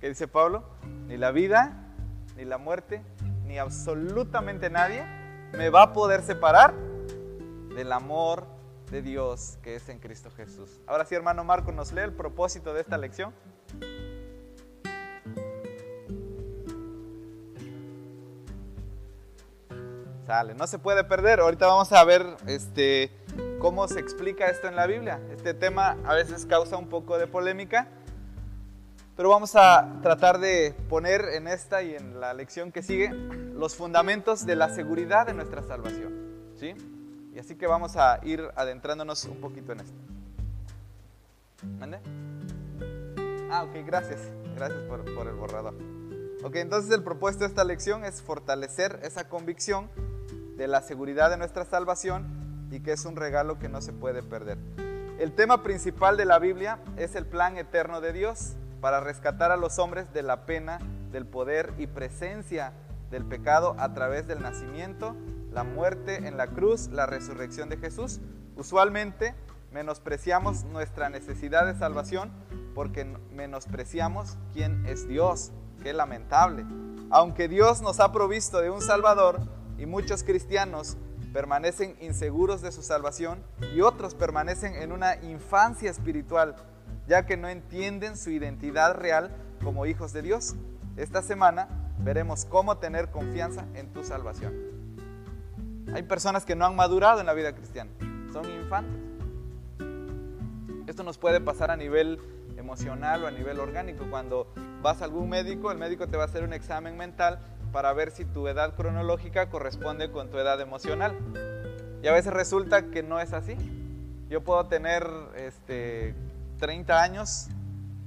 ¿Qué dice Pablo? Ni la vida, ni la muerte, ni absolutamente nadie me va a poder separar del amor de Dios que es en Cristo Jesús. Ahora sí, hermano Marco, nos lee el propósito de esta lección. No se puede perder. Ahorita vamos a ver este, cómo se explica esto en la Biblia. Este tema a veces causa un poco de polémica, pero vamos a tratar de poner en esta y en la lección que sigue los fundamentos de la seguridad de nuestra salvación. ¿sí? Y así que vamos a ir adentrándonos un poquito en esto. ¿Mande? Ah, ok, gracias. Gracias por, por el borrador. Ok, entonces el propuesto de esta lección es fortalecer esa convicción de la seguridad de nuestra salvación y que es un regalo que no se puede perder. El tema principal de la Biblia es el plan eterno de Dios para rescatar a los hombres de la pena, del poder y presencia del pecado a través del nacimiento, la muerte en la cruz, la resurrección de Jesús. Usualmente menospreciamos nuestra necesidad de salvación porque menospreciamos quién es Dios. Qué lamentable. Aunque Dios nos ha provisto de un Salvador, y muchos cristianos permanecen inseguros de su salvación y otros permanecen en una infancia espiritual, ya que no entienden su identidad real como hijos de Dios. Esta semana veremos cómo tener confianza en tu salvación. Hay personas que no han madurado en la vida cristiana, son infantes. Esto nos puede pasar a nivel emocional o a nivel orgánico. Cuando vas a algún médico, el médico te va a hacer un examen mental para ver si tu edad cronológica corresponde con tu edad emocional. Y a veces resulta que no es así. Yo puedo tener este, 30 años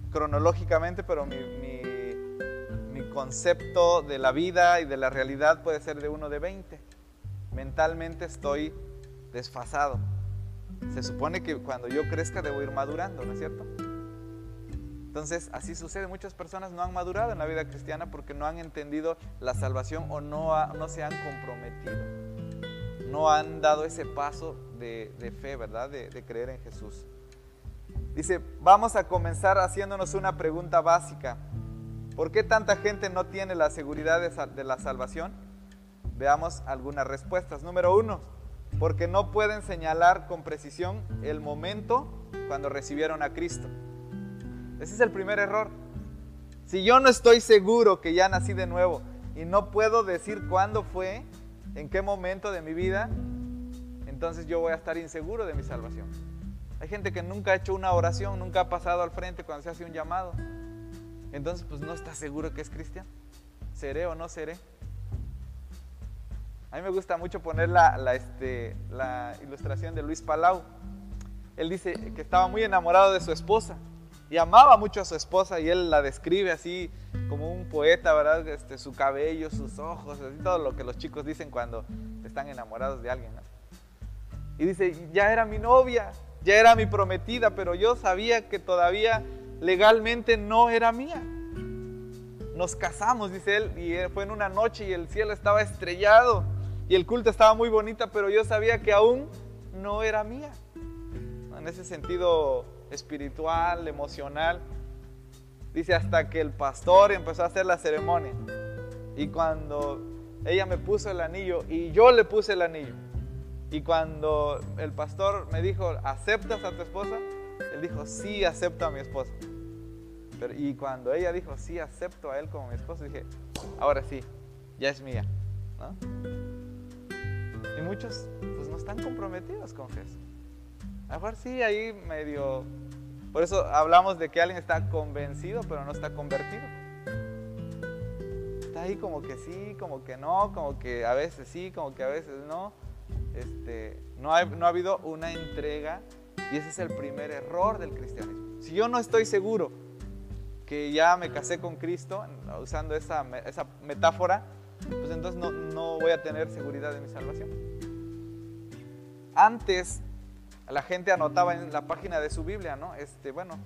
cronológicamente, pero mi, mi, concepto de la vida y de la realidad puede ser de uno de 20. Mentalmente estoy desfasado. Se supone que cuando yo crezca debo ir madurando, ¿no es cierto? Entonces, así sucede. Muchas personas no han madurado en la vida cristiana porque no han entendido la salvación o no, no se han comprometido. No han dado ese paso de, fe, ¿verdad? De, creer en Jesús. Dice, vamos a comenzar haciéndonos una pregunta básica. ¿Por qué tanta gente no tiene la seguridad de, la salvación? Veamos algunas respuestas. Número uno, porque no pueden señalar con precisión el momento cuando recibieron a Cristo. Ese es el primer error. Si yo no estoy seguro que ya nací de nuevo y no puedo decir cuándo fue, en qué momento de mi vida, entonces yo voy a estar inseguro de mi salvación. Hay gente que nunca ha hecho una oración, nunca ha pasado al frente cuando se hace un llamado. Entonces, pues no está seguro que es cristiano. ¿Seré o no seré? A mí me gusta mucho poner la, este, la ilustración de Luis Palau. Él dice que estaba muy enamorado de su esposa y amaba mucho a su esposa y él la describe así como un poeta, ¿verdad? Este, su cabello, sus ojos, así todo lo que los chicos dicen cuando están enamorados de alguien. Y dice, ya era mi novia, ya era mi prometida, pero yo sabía que todavía legalmente no era mía. Nos casamos, dice él, y fue en una noche y el cielo estaba estrellado y el culto estaba muy bonita, pero yo sabía que aún no era mía. En ese sentido, espiritual, emocional. Dice hasta que el pastor empezó a hacer la ceremonia. Y cuando ella me puso el anillo y yo le puse el anillo. Y cuando el pastor me dijo, ¿aceptas a tu esposa? Él dijo, sí, acepto a mi esposa. Y cuando ella dijo, sí, acepto a él como mi esposo, dije, ahora sí, ya es mía. Y muchos pues no están comprometidos con Jesús. A lo sí, ahí medio... Por eso hablamos de que alguien está convencido, pero no está convertido. Está ahí como que sí, como que no, como que a veces sí, como que a veces no. Este, no, ha, no ha habido una entrega y ese es el primer error del cristianismo. Si yo no estoy seguro que ya me casé con Cristo, usando esa, esa metáfora, pues entonces no, no voy a tener seguridad de mi salvación. Antes la gente anotaba en la página de su Biblia, ¿no? Este, bueno,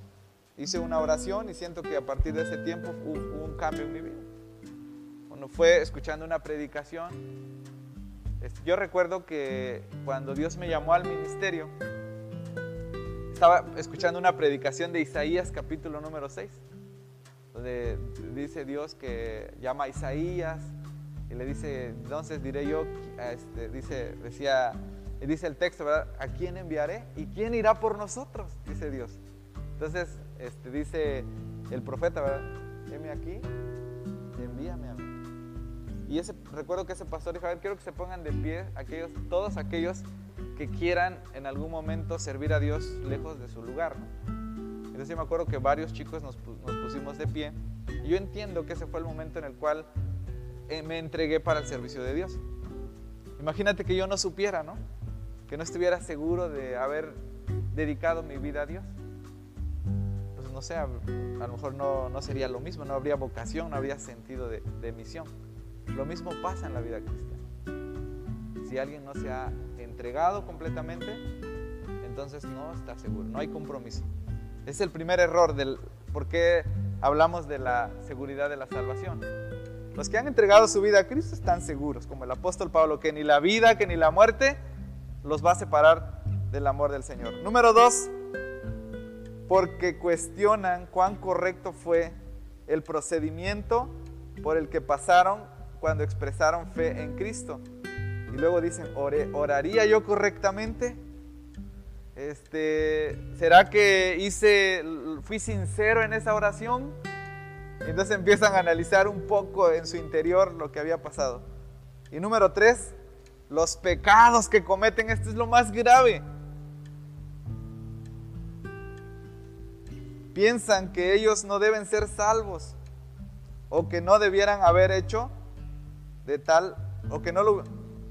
hice una oración y siento que a partir de ese tiempo hubo un cambio en mi vida. Cuando fue escuchando una predicación Este, yo recuerdo que cuando Dios me llamó al ministerio, estaba escuchando una predicación de Isaías capítulo número 6, donde dice Dios que llama a Isaías y le dice, entonces diré yo, este, dice, decía, dice el texto, ¿verdad? ¿A quién enviaré? ¿Y quién irá por nosotros? Dice Dios. Entonces, este, dice el profeta, ¿verdad? Heme aquí, envíame a mí. Y ese, recuerdo que ese pastor dijo, a ver, quiero que se pongan de pie aquellos, todos aquellos que quieran en algún momento servir a Dios lejos de su lugar. Entonces yo me acuerdo que varios chicos nos, pusimos de pie. Y yo entiendo que ese fue el momento en el cual eh, me entregué para el servicio de Dios. Imagínate que yo no supiera, ¿no? Que no estuviera seguro de haber dedicado mi vida a Dios. Pues no sé, a, lo mejor no, no, sería lo mismo, no habría vocación, no habría sentido de, de misión. Lo mismo pasa en la vida cristiana. Si alguien no se ha entregado completamente, entonces no está seguro, no hay compromiso. Es el primer error del por qué hablamos de la seguridad de la salvación. Los que han entregado su vida a Cristo están seguros, como el apóstol Pablo, que ni la vida, que ni la muerte los va a separar del amor del Señor. Número dos, porque cuestionan cuán correcto fue el procedimiento por el que pasaron cuando expresaron fe en Cristo. Y luego dicen, ¿oraría yo correctamente? Este, ¿Será que hice, fui sincero en esa oración? entonces empiezan a analizar un poco en su interior lo que había pasado. Y número tres, los pecados que cometen, esto es lo más grave. Piensan que ellos no deben ser salvos o que no debieran haber hecho de tal, o que no,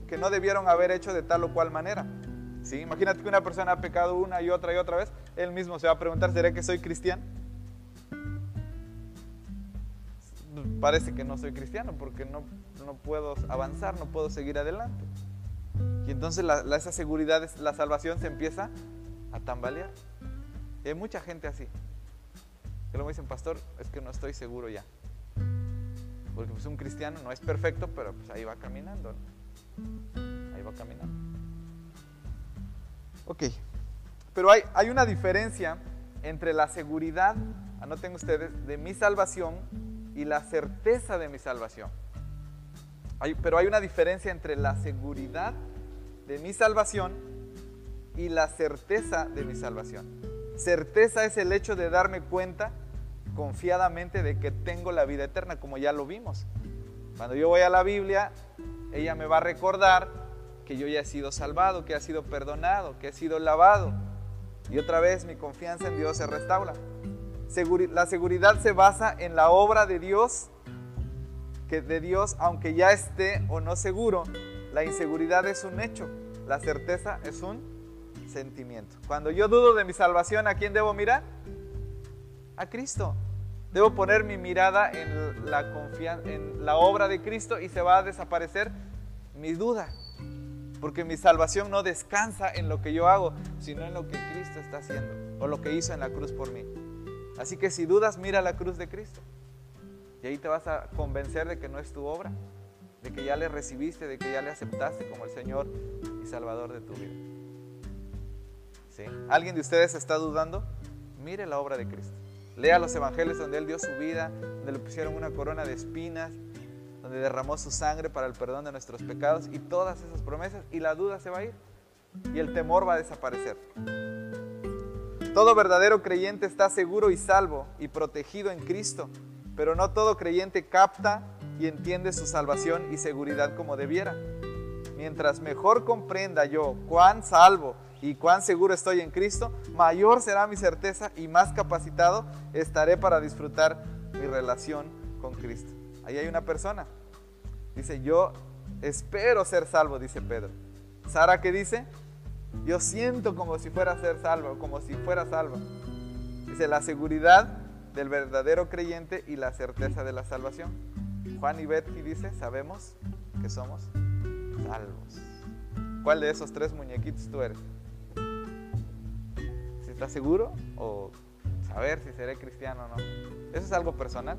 que no debieron haber hecho de tal o cual manera. ¿Sí? Imagínate que una persona ha pecado una y otra y otra vez, él mismo se va a preguntar, ¿será que soy cristiano? Parece que no soy cristiano porque no, no puedo avanzar, no puedo seguir adelante. Y entonces la, esa seguridad, la salvación se empieza a tambalear. Y hay mucha gente así. Que luego dicen, pastor, es que no estoy seguro ya. Porque pues un cristiano no es perfecto, pero pues ahí va caminando. Ahí va caminando. Ok. Pero hay, hay una diferencia entre la seguridad, anoten ustedes, de mi salvación y la certeza de mi salvación. Hay, pero hay una diferencia entre la seguridad de mi salvación y la certeza de mi salvación. Certeza es el hecho de darme cuenta confiadamente de que tengo la vida eterna, como ya lo vimos. Cuando yo voy a la Biblia, ella me va a recordar que yo ya he sido salvado, que he sido perdonado, que he sido lavado. Y otra vez mi confianza en Dios se restaura. La seguridad se basa en la obra de Dios, que de Dios, aunque ya esté o no seguro, la inseguridad es un hecho, la certeza es un sentimiento. Cuando yo dudo de mi salvación, ¿a quién debo mirar? a Cristo. Debo poner mi mirada en la, obra de Cristo y se va a desaparecer mi duda. Porque mi salvación no descansa en lo que yo hago, sino en lo que Cristo está haciendo o lo que hizo en la cruz por mí. Así que si dudas, mira la cruz de Cristo. Y ahí te vas a convencer de que no es tu obra, de que ya le recibiste, de que ya le aceptaste como el Señor y Salvador de tu vida. ¿Sí? ¿Alguien de ustedes está dudando? Mire la obra de Cristo. Lea los evangelios donde Él dio su vida, donde le pusieron una corona de espinas, donde derramó su sangre para el perdón de nuestros pecados y todas esas promesas y la duda se va a ir y el temor va a desaparecer. Todo verdadero creyente está seguro y salvo y protegido en Cristo, pero no todo creyente capta y entiende su salvación y seguridad como debiera. Mientras mejor comprenda yo cuán salvo y cuán seguro estoy en Cristo, mayor será mi certeza y más capacitado estaré para disfrutar mi relación con Cristo. Ahí hay una persona. Dice, yo espero ser salvo, dice Pedro. Sara, ¿qué dice? Yo siento como si fuera a ser salvo, como si fuera salvo. Dice, la seguridad del verdadero creyente y la certeza de la salvación. Juan y Betty dice, sabemos que somos salvos. ¿Cuál de esos tres muñequitos tú eres? ¿Estás seguro? O saber si seré cristiano o no. Eso es algo personal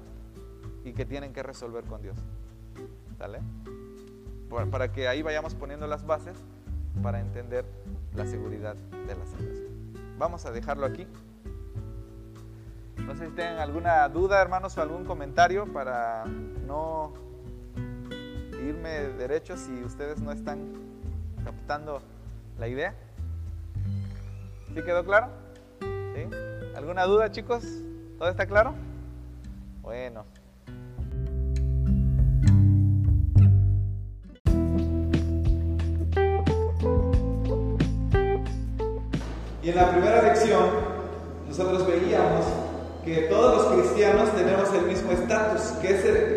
y que tienen que resolver con Dios. ¿Sale? para que ahí vayamos poniendo las bases para entender la seguridad de la salvación. Vamos a dejarlo aquí. No sé si tienen alguna duda, hermanos, o algún comentario para no irme derecho si ustedes no están captando la idea. ¿Sí quedó claro? ¿Alguna duda, chicos? ¿Todo está claro? Bueno. Y en la primera lección nosotros veíamos que todos los cristianos tenemos el mismo estatus.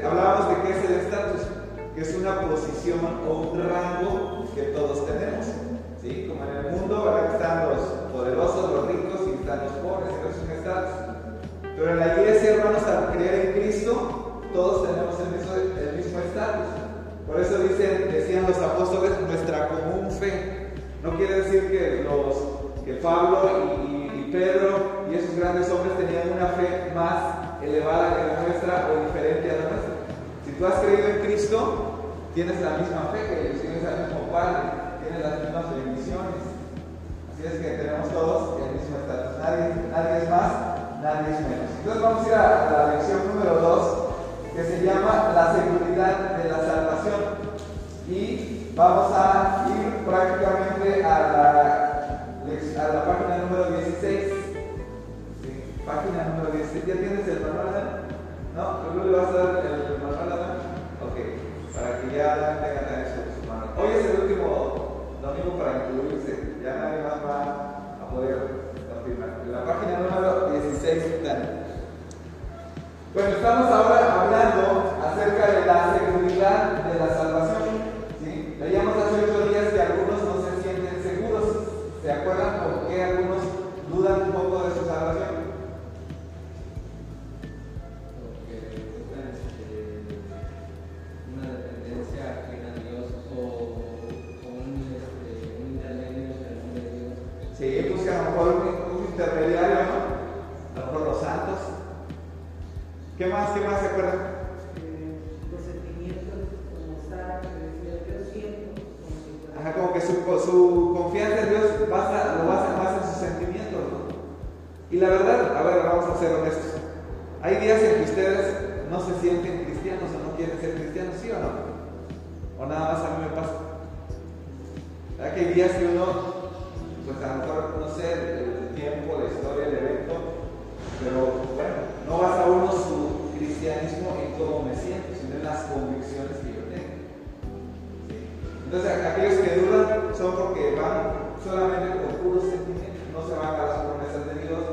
Hablábamos de qué es el estatus, que es una posición o un rango que todos tenemos. ¿sí? Como en el mundo están los poderosos, los ricos y están los pobres, eso es estatus. Pero en la iglesia, hermanos, al creer en Cristo, todos tenemos el mismo estatus. Por eso dicen, decían los apóstoles, nuestra común fe. No quiere decir que, los, que Pablo y Pedro y esos grandes hombres tenían una fe más elevada que la nuestra o diferente a la nuestra. Si tú has creído en Cristo, tienes la misma fe que ellos, tienes el mismo Padre, tienes las mismas bendiciones. Así es que tenemos todos el mismo estatus. Nadie, nadie es más, nadie es menos. Entonces vamos a ir a la lección número 2, que se llama la seguridad de la salvación. Y vamos a ir prácticamente a la la página número 16. Página número 16. ¿Ya tienes el manual? ¿No? ¿Luego le vas a dar el manual Ok, para que ya tengan eso en su mano. Hoy es el último domingo para incluirse. Ya nadie más va a poder confirmar. La página número 16 Bueno, estamos ahora hablando acerca de la seguridad ¿Qué más? ¿Qué más se acuerdan? como que su, su confianza en Dios basa, lo basa más en sus sentimientos, ¿no? Y la verdad, a ver, vamos a ser honestos. Hay días en que ustedes no se sienten cristianos o no quieren ser cristianos, ¿sí o no? O nada más a mí me pasa. ¿Verdad que hay días que uno, pues a lo mejor, no sé, el tiempo, la historia, el evento, pero bueno, no basa uno su cristianismo en cómo me siento, sino en las convicciones que yo tengo. Entonces, aquellos que dudan son porque van solamente con puros sentimientos, no se van a las promesas de Dios,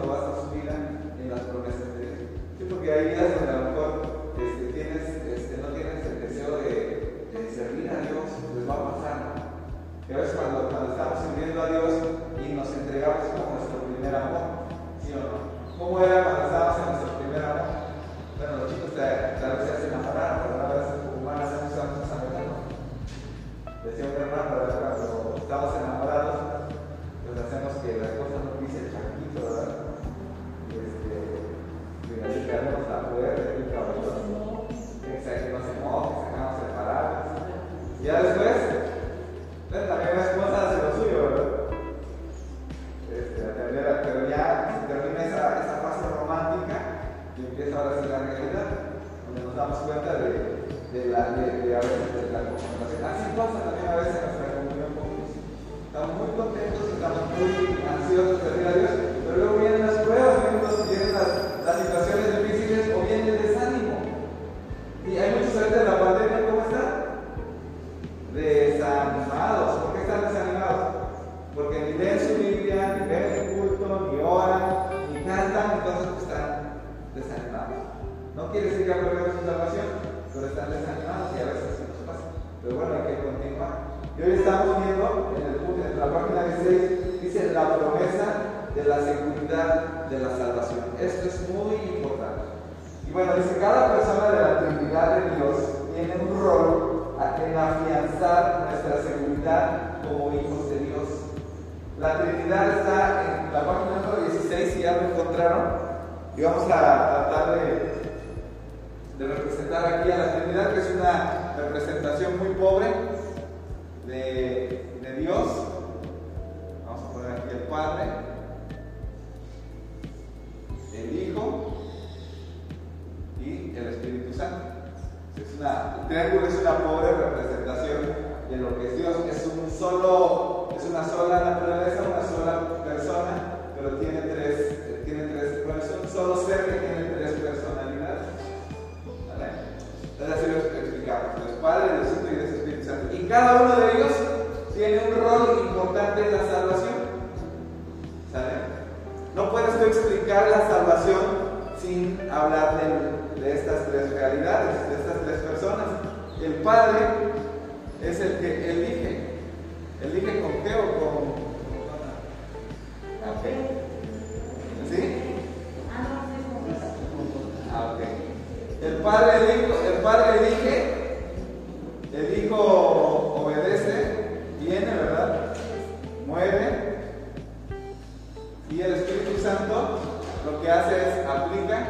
es aplica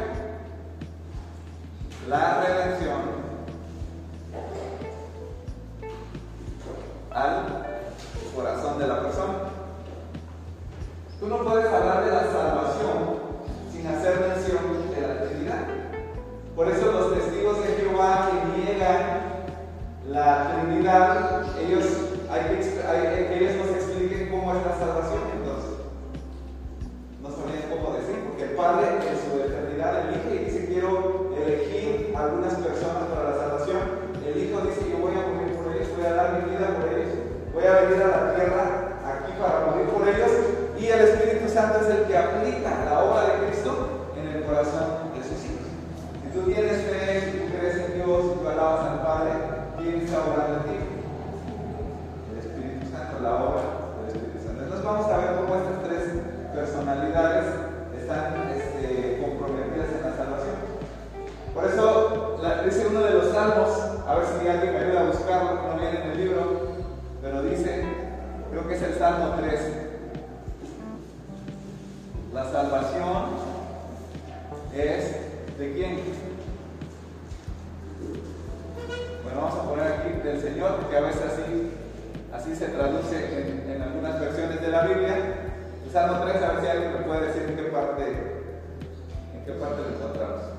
la redención al corazón de la persona. Tú no puedes hablar de la salvación sin hacer mención de la Trinidad. Por eso los testigos de Jehová que niegan la Trinidad, ellos hay, que ellos nos expliquen cómo es la salvación Padre en su eternidad elige y dice quiero elegir algunas personas para la salvación. El Hijo dice yo voy a morir por ellos, voy a dar mi vida por ellos, voy a venir a la tierra aquí para morir por ellos. Y el Espíritu Santo es el que aplica la obra de Cristo en el corazón de sus hijos. Si tú tienes fe, si tú crees en Dios, si tú alabas al Padre, ¿quién está obrando en ti? El Espíritu Santo, la obra si alguien me ayuda a buscarlo, no viene en el libro, pero dice, creo que es el Salmo 13. La salvación es de quién? Bueno, vamos a poner aquí del Señor, porque a veces así, así se traduce en, en algunas versiones de la Biblia. El Salmo 3, a ver si alguien me puede decir en qué parte, en qué parte lo encontramos.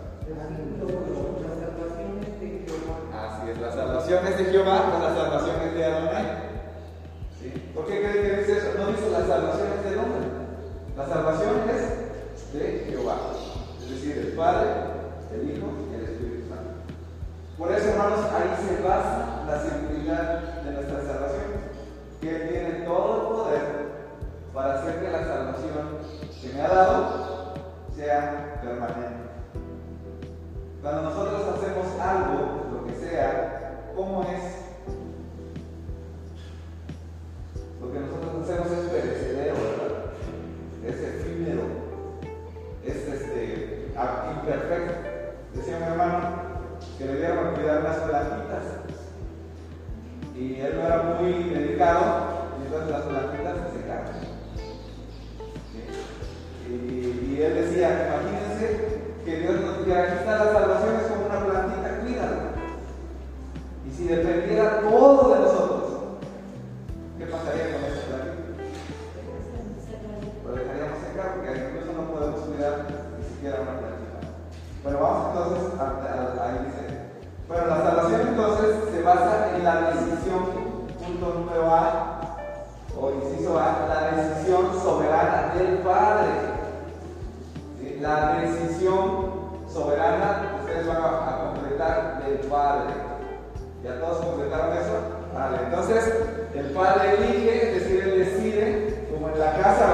Así es, la salvación es de Jehová, o la salvación es de Adonai. ¿Sí? ¿Por qué creen que dice eso? No dice la salvación es del hombre. La salvación es de Jehová. Es decir, el Padre, el Hijo y el Espíritu Santo. Por eso, hermanos, ahí se basa la seguridad de nuestra salvación. Que Él tiene todo el poder para hacer que la salvación que me ha dado sea permanente. Cuando nosotros hacemos algo, lo que sea, ¿cómo es? Lo que nosotros hacemos es perecedero, ¿verdad? Es efímero, es este, imperfecto. Decía mi hermano que le debíamos cuidar unas plantitas. Y él no era muy dedicado, y entonces las plantitas se secaron. Y él decía, imagínense que Dios nos diga, aquí está la salvación, es como una plantita, cuídala. Y si dependiera todo de nosotros, ¿qué pasaría con esa plantita? Lo dejaríamos secar, porque incluso no podemos cuidar ni siquiera una plantita. Bueno, vamos entonces a, a, ahí dice. Bueno, la salvación entonces se basa en la decisión, punto número A, o inciso A, la decisión soberana del Padre la decisión soberana, ustedes van a, completar del Padre. ¿Ya todos completaron eso? Vale, entonces el Padre elige, es decir, Él decide, como en la casa,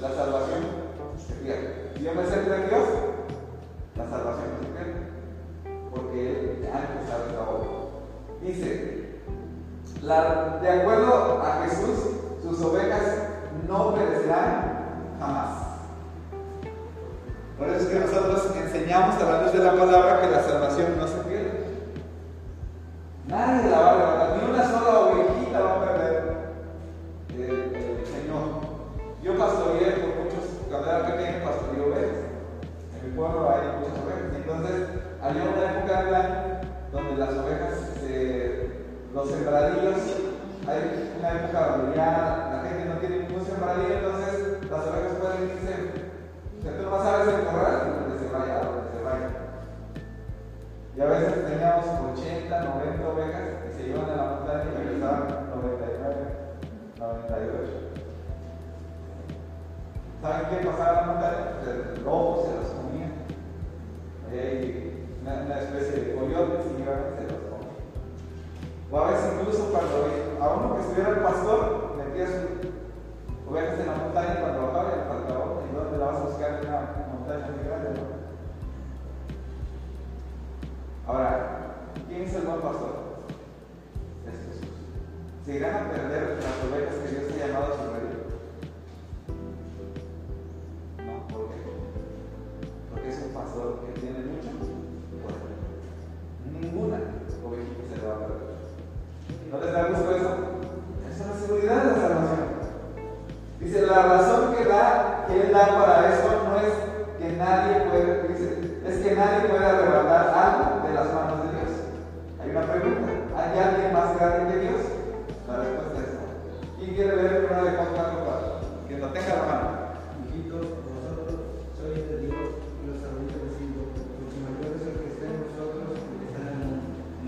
la salvación se pierde. Si yo me centro en Dios, la salvación se pierde. Porque Él ha empezado esta obra. Dice, la, de acuerdo a Jesús, sus ovejas no perecerán jamás. Por eso es que nosotros enseñamos a la luz de la palabra que la salvación no se pierde. Nadie la va a levantar, ni una sola ovejita hay muchas ovejas. Entonces, había una época del año donde las ovejas, se, los sembradillos, hay una época donde la gente no tiene ningún sembradillo, entonces las ovejas pueden irse o sea, tú no sabes el corral donde se vaya, donde se vaya. Y a veces teníamos 80, 90 ovejas que se iban a la montaña y regresaban 99, 98. ¿Saben qué pasaba en la montaña? El lobo se comía. Hay una, una especie de coyotes y iban y se los comía. O a veces incluso cuando a uno que estuviera el pastor, metía sus ovejas en la montaña y cuando bajaba le faltaba una. ¿Y dónde la vas a buscar en una montaña muy grande? ¿no? Ahora, ¿quién es el buen pastor? Es Jesús. ¿Se irán a perder las ovejas que Dios ha llamado a su reino? Es un pastor que tiene mucho poder. Ninguna ovejita se le va a perder. ¿No les da gusto eso? Esa es la seguridad de la salvación. Dice, la razón que da, que él da para esto no es que nadie puede, dice, es que nadie puede arrebatar algo de las manos de Dios. Hay una pregunta, ¿hay alguien más grande que Dios? La respuesta es no. ¿Quién quiere ver una de Juan 4, Que no tenga la mano.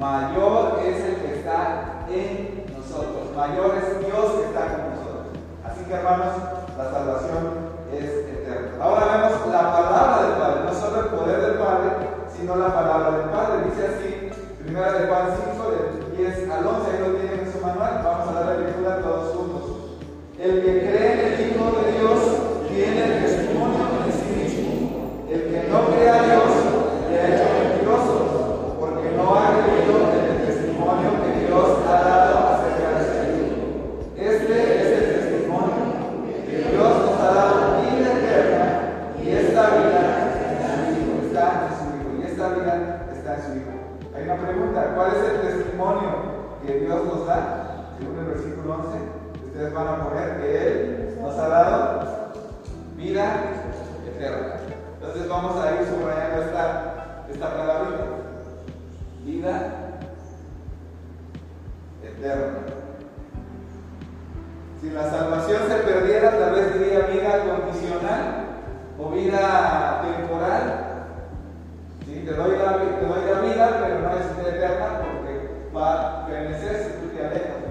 Mayor es el que está en nosotros. Mayor es Dios que está con nosotros. Así que hermanos, la salvación es eterna. Ahora vemos la palabra del Padre, no solo el poder del Padre, sino la palabra del Padre. Dice así, primera de Juan 5, del 10 al 11, ahí lo tienen en su manual. Vamos a dar la lectura todos juntos. El que cree en el Hijo de Dios tiene el testimonio de sí mismo. El que no cree a Dios le ha hecho mentiroso, porque no ha creído en el testimonio que Dios ha dado acerca de sí mismo. Este es el testimonio que Dios nos ha dado vida eterna y esta vida está en su Hijo, está en su Hijo, y esta vida está en su Hijo. Hay una pregunta, ¿cuál es el testimonio que Dios nos da? Según el versículo 11, ustedes van a poner que Él nos ha dado vida eterna. Entonces vamos a ir subrayando esta, esta palabrita. Vida eterna. Si la salvación se perdiera, tal vez diría vida condicional o vida temporal y te doy la, te doy la vida, pero no es vida eterna porque va a permanecer si tú te alejas.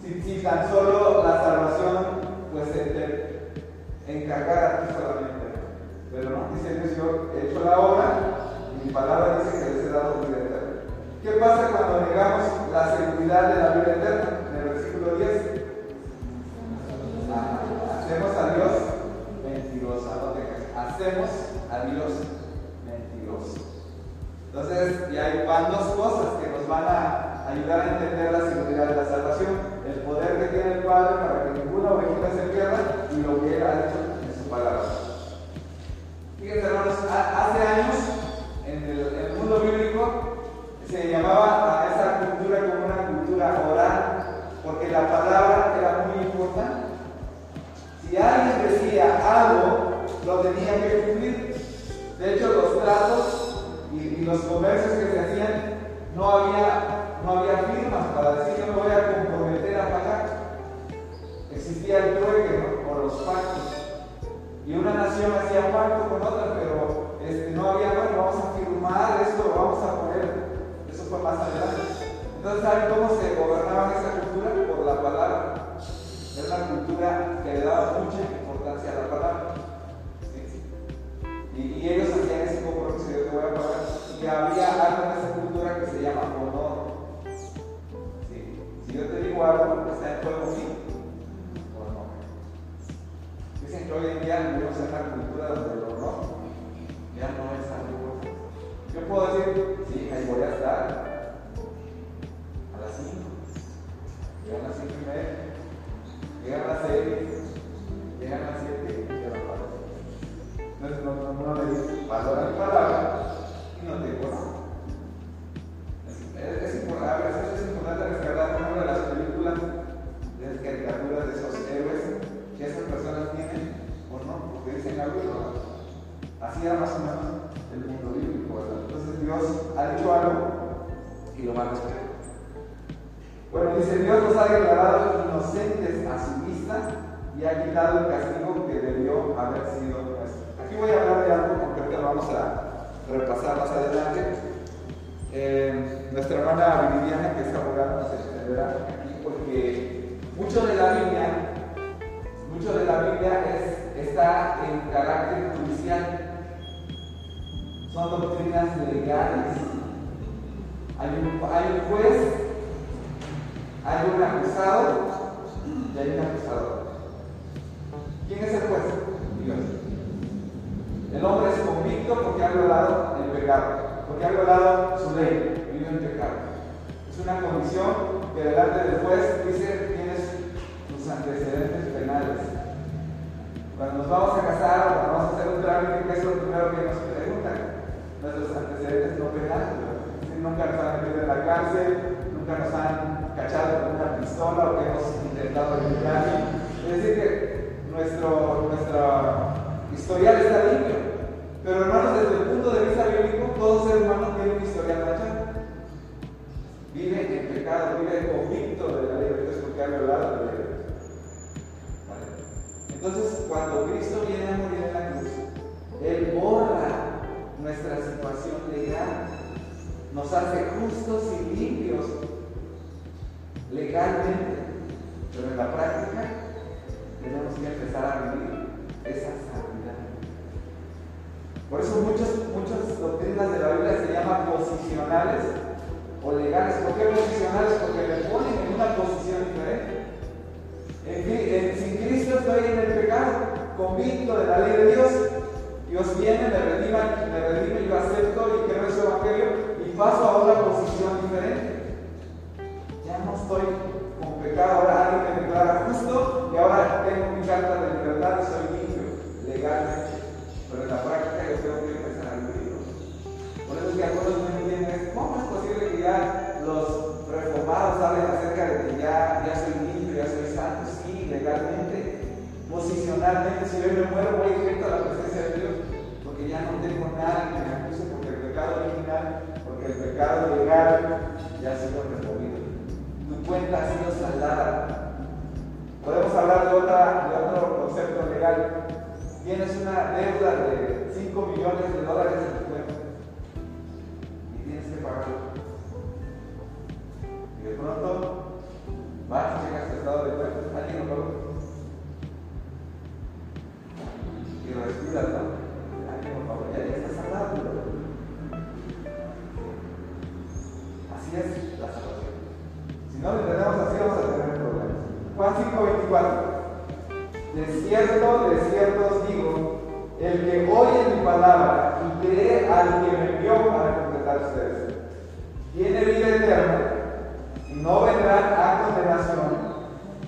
Si, tan solo la salvación pues se te encargara a ti solamente. Pero no, dice Dios, yo he hecho la obra y mi palabra dice que les he dado vida eterna. ¿Qué pasa cuando negamos la seguridad de la vida eterna? En el versículo 10. Hacemos a Dios mentirosa, no ah, Hacemos a Dios entonces, ya van dos cosas que nos van a ayudar a entender la seguridad de la salvación. El poder que tiene el Padre para que ninguna ovejita se pierda y lo que Él ha hecho en su palabra. Fíjense, hermanos, hace años en el, mundo bíblico se llamaba a esa cultura como una cultura oral, porque la palabra era muy importante. Si alguien decía algo, lo tenía que cumplir. De hecho, los tratos y, los comercios que se hacían, no había, no había firmas para decir yo me voy a comprometer a pagar. Existía el trueque por los pactos. Y una nación hacía pacto con otra, pero este, no había, bueno, vamos a firmar esto, vamos a poner, eso fue más adelante. Entonces, ¿saben cómo se gobernaba esa cultura? Por la palabra. Era una cultura que le daba mucha importancia a la palabra. Y, y, ellos hacían ese compromiso, yo te voy a pagar. Y había algo en esa cultura que se llama honor. Si yo te digo algo que está en juego, sí, Dicen que hoy en día vivimos en una cultura donde el honor ya no es algo. Yo puedo decir, sí, ahí voy a estar. A las 5, llegan a las 5 y media, llegan las 6, llegan a las 7 y ya no Entonces no, no, no le dice, valora mi palabra no. Es, es, veces es importante rescatar una de las películas de caricaturas de esos héroes que esas personas tienen o no, porque dicen algo Así era más o menos el mundo bíblico. Entonces Dios ha hecho algo y lo va a respetar. Bueno, dice Dios nos ha declarado inocentes a su vista y ha quitado el castigo que debió haber sido nuestro. Aquí voy a hablar de algo porque ahorita vamos a repasar más adelante. Eh, nuestra hermana Viviana, que es abogada, nos entenderá aquí porque mucho de la Biblia mucho de la Biblia es, está en carácter judicial. Son doctrinas legales. Hay un, hay un juez, hay un acusado y hay un acusador. ¿Quién es el juez? Dios. El hombre es convicto porque ha violado el pecado, porque ha violado su ley, vive en pecado. Es una condición que delante del juez dice tienes tus antecedentes penales. Cuando nos vamos a casar o cuando vamos a hacer un trámite, ¿qué es lo primero que nos preguntan? Nuestros antecedentes no penales. Nunca nos han metido en la cárcel, nunca nos han cachado con una pistola o que hemos intentado evitar. Es decir, que nuestro, nuestro historial está limpio. Pero hermanos, desde el punto de vista bíblico, todo ser humano tiene un historial manchado. Vive en pecado, vive convicto de la ley de Dios porque ha violado la ley de Dios. Entonces, cuando Cristo viene a morir en la cruz, Él borra nuestra situación legal, nos hace justos y limpios legalmente, pero en la práctica tenemos que empezar a vivir esa. Por eso muchas, muchas doctrinas de la Biblia se llaman posicionales o legales. ¿Por qué posicionales? Porque me ponen en una posición diferente. En, sin Cristo estoy en el pecado, convicto de la ley de Dios. Dios viene, me redima, me redime, yo acepto y creo su evangelio y paso a otra posición diferente. Ya no estoy con pecado, ahora alguien me declara justo y ahora tengo mi carta de libertad y soy limpio legalmente. Pero la práctica yo tengo que empezar a vivirlo. Por eso es que algunos no entienden, ¿cómo es posible que ya los reformados hablen acerca de que ya, ya soy limpio, ya soy santo? legalmente, posicionalmente, si yo me muero voy directo a la presencia de Dios, porque ya no tengo nada que me acuse, porque el pecado original, porque el pecado legal ya ha sido removido. Tu cuenta ha sido saldada. Podemos hablar de, otra, de otro concepto legal. Tienes una deuda de 5 millones de dólares en tu cuenta y tienes que pagarlo. Y de pronto vas, llegas a estado de cuenta, alguien lo pagó. Y respiras, ¿no? Alguien lo pagó, ya, ya está salado. Así la salvación. Si no lo entendemos así, vamos a tener problemas. Juan 5:24. De cierto, de cierto os digo, el que oye mi palabra y cree al que me envió para completar ustedes, tiene vida eterna y no vendrá a condenación,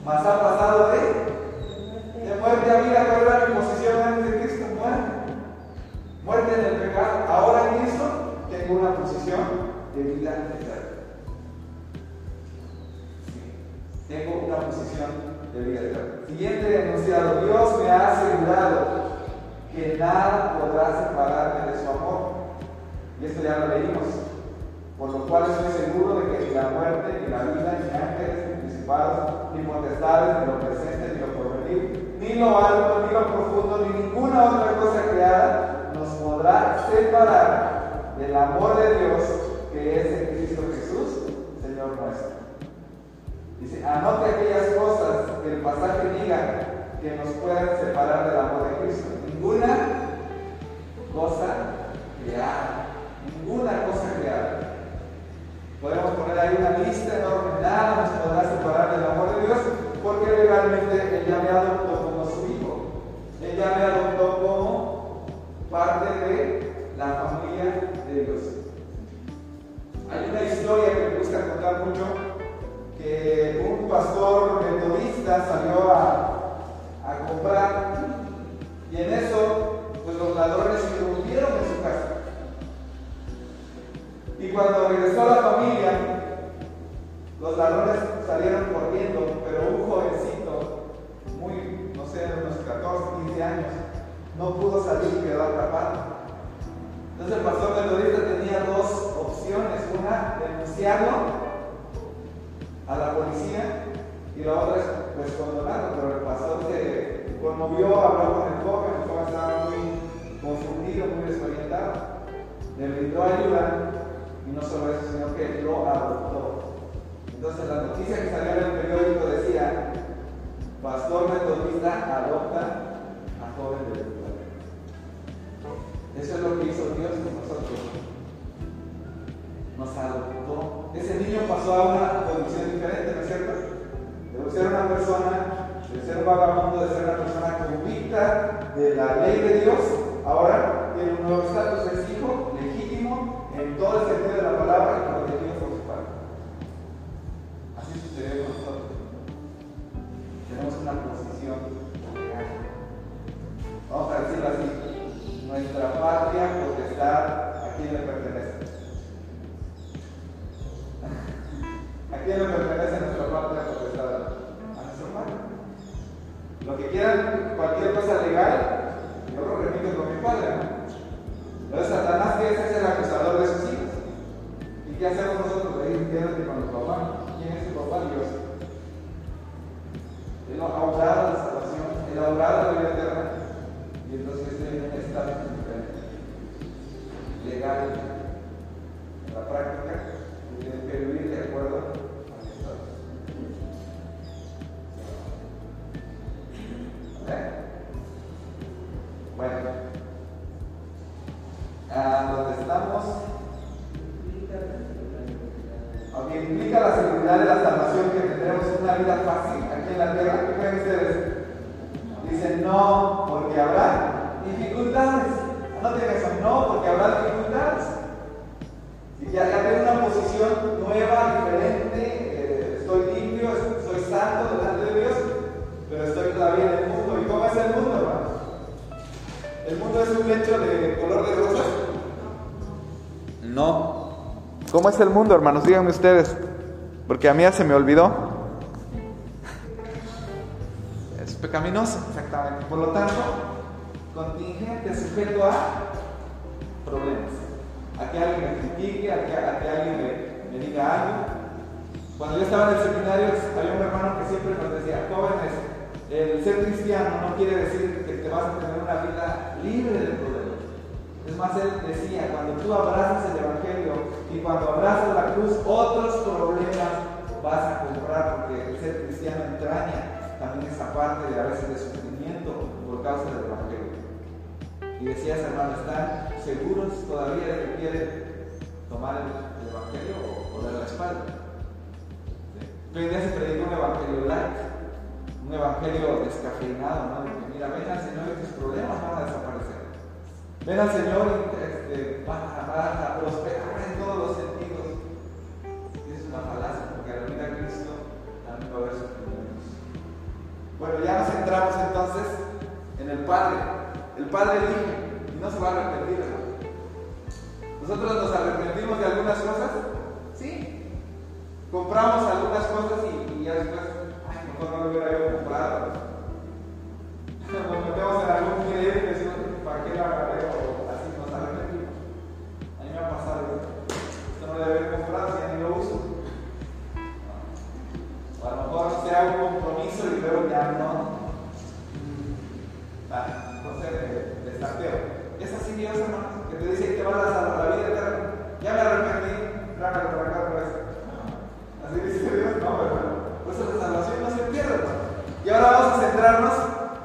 mas ha pasado de, de muerte a vida. ¿Cuál era mi posición antes de Cristo? Muerte. Muerte en el pecado. Ahora en Cristo tengo una posición de vida eterna. Tengo una posición Siguiente enunciado. Dios me ha asegurado que nada podrá separarme de su amor. Y esto ya lo leímos. Por lo cual estoy seguro de que ni la muerte, ni la vida, ni ángeles, ni principados, ni potestades, ni lo presente, ni lo porvenir, ni lo alto, ni lo profundo, ni ninguna otra cosa creada nos podrá separar del amor de Dios que es en Cristo Jesús, Señor nuestro. Dice, anote aquellas cosas que el pasaje diga que nos pueden separar del amor de Cristo. Ninguna cosa creada. Ninguna cosa creada. Podemos poner ahí una lista enorme. Nada nos podrá separar del amor de Dios porque legalmente Él ya me adoptó como su hijo. Él ya me adoptó como parte de la familia de Dios. Hay una historia que me gusta contar mucho que un pastor metodista salió a, a comprar y en eso pues los ladrones irrumpieron en su casa. Y cuando regresó a la familia, los ladrones salieron corriendo, pero un jovencito, muy, no sé, de unos 14, 15 años, no pudo salir y quedó atrapado. Entonces el pastor metodista tenía dos opciones, una denunciarlo a la policía y la otra es pues pero el pastor se conmovió, habló con el joven, el joven estaba muy confundido, muy desorientado, le brindó ayuda y no solo eso, sino que lo adoptó. Entonces la noticia que salió en el periódico decía, pastor metodista adopta a joven de. Eso es lo que hizo Dios con nosotros. Nos adoptó. Ese niño pasó a una condición diferente, ¿no es cierto? De ser una persona, de ser un vagabundo, de ser una persona convicta de la ley de Dios, ahora tiene un nuevo estatus, es hijo legítimo en todo el sentido de la palabra y protegido por su padre. Así sucedió con nosotros. Tenemos una posición legal. Vamos a decirlo así. Nuestra patria potestad a quién le ¿A quién le pertenece nuestra patria potestad? A nuestro padre. Lo que quieran, cualquier cosa legal, yo lo remito con mi padre. Entonces Satanás que es el acusador de sus hijos. ¿Y qué hacemos nosotros? Ahí quédate con tu papá. ¿Quién es tu papá? Dios. Él ha ahorrado la salvación, él ha ahorrado la vida eterna. Y entonces en un estatus diferente. Legal. Hermanos? Díganme ustedes. Porque a mí se me olvidó. Es pecaminoso, exactamente. Por lo tanto, contingente, sujeto a problemas. A que alguien me critique, a que, a que alguien me, me diga algo. Cuando yo estaba en el seminario, había un hermano que siempre nos decía, jóvenes, el ser cristiano no quiere decir que te vas a tener una vida libre de problemas. Es más, él decía, cuando tú abrazas el Evangelio y cuando abrazas la otros problemas vas a comprar, porque ser cristiano entraña también esa parte de a veces de sufrimiento por causa del Evangelio. Y decías, hermano, ¿están seguros todavía de que quieren tomar el, el Evangelio? o dar la espalda. Hoy en se predica un evangelio light, un evangelio descafeinado, ¿no? De que mira, ven al Señor y tus problemas van a desaparecer. Ven al Señor y este, van, a, van a prosperar en todos los centramos entonces en el Padre. El Padre elige y no se va a arrepentir, hermano. Nosotros nos arrepentimos de algunas cosas, sí, compramos algunas cosas y, y ya después, ay, mejor no lo hubiera yo comprado. Nos metemos en algún y decimos, ¿para qué lo agarré? O así nos arrepentimos. A mí me ha pasado eso. Esto no debe haber comprado si ya ni lo uso. O a lo mejor se haga un compromiso y luego ya no. No sé, de, de saqueo. Es así Dios, hermano, que te dice que vas a la, la vida eterna. Ya me arrepentí, trágalo para acá otra vez. Así dice Dios, no, hermano. Por eso la salvación no se pierde, hermano. Y ahora vamos a centrarnos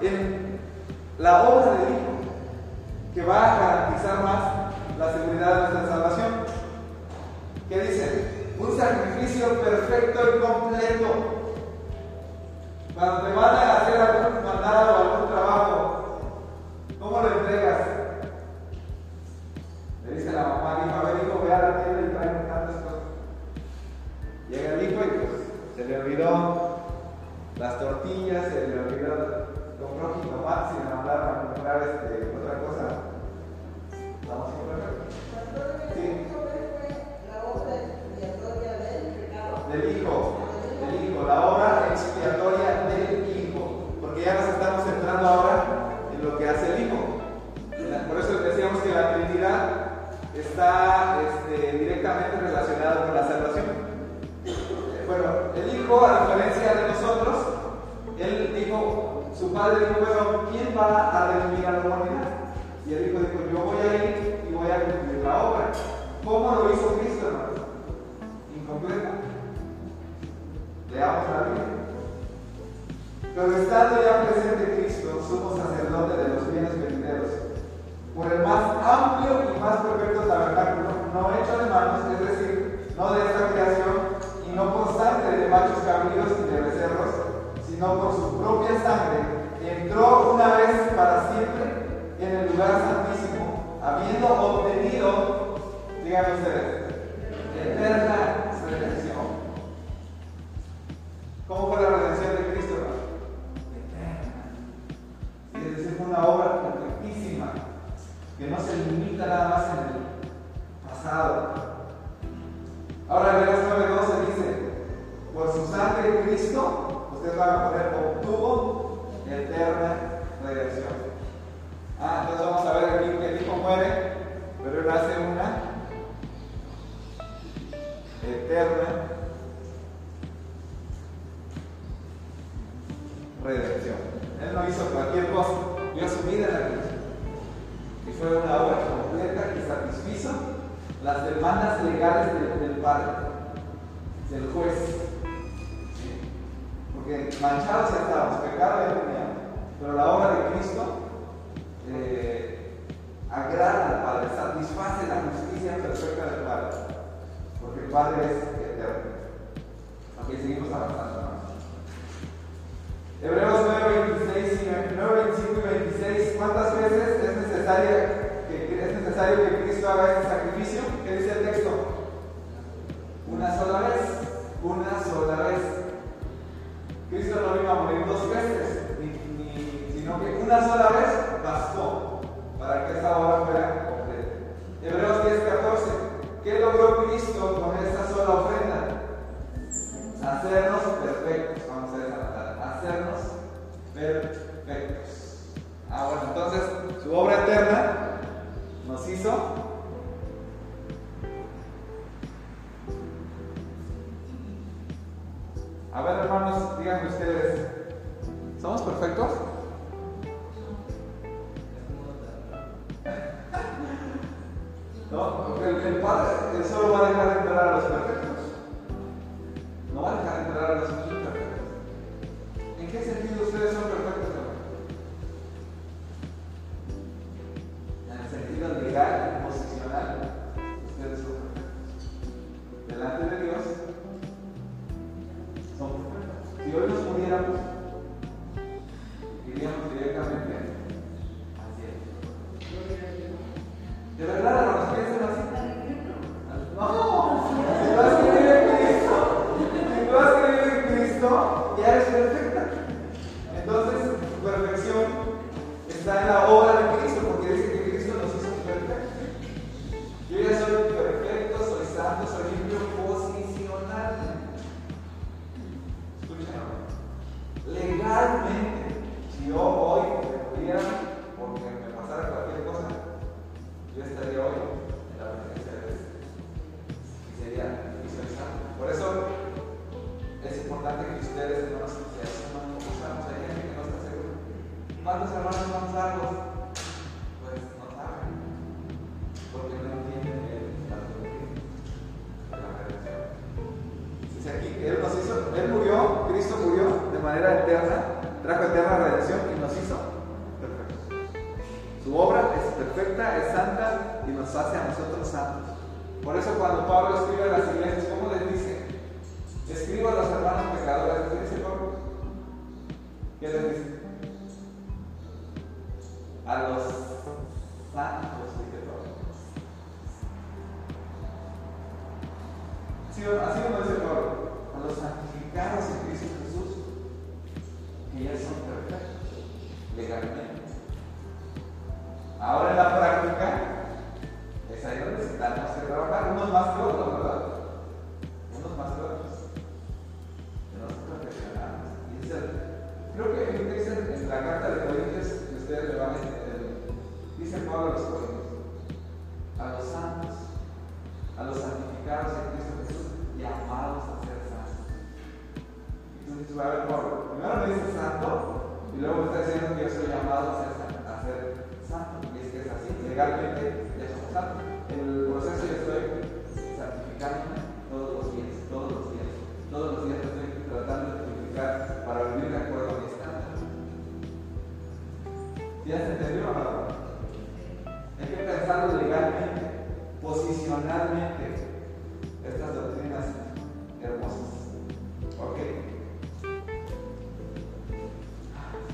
en la obra del Hijo, que va a garantizar más la seguridad de nuestra salvación. ¿Qué dice? Un sacrificio perfecto y completo. Cuando te mandan a hacer algún mandado o algún trabajo, ¿cómo lo entregas? Le dice la mamá, dijo, a ver, hijo, ve a la tienda y trae tantas cosas. Llega el hijo y pues se le olvidó las tortillas, se le olvidó, compró jitomates y le mandaron a comprar este, otra cosa. ¿Vamos a A ver, hermanos, díganme ustedes, ¿somos perfectos? No, el, el Padre solo va a dejar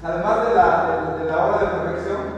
Además de la, de, de la de perfección,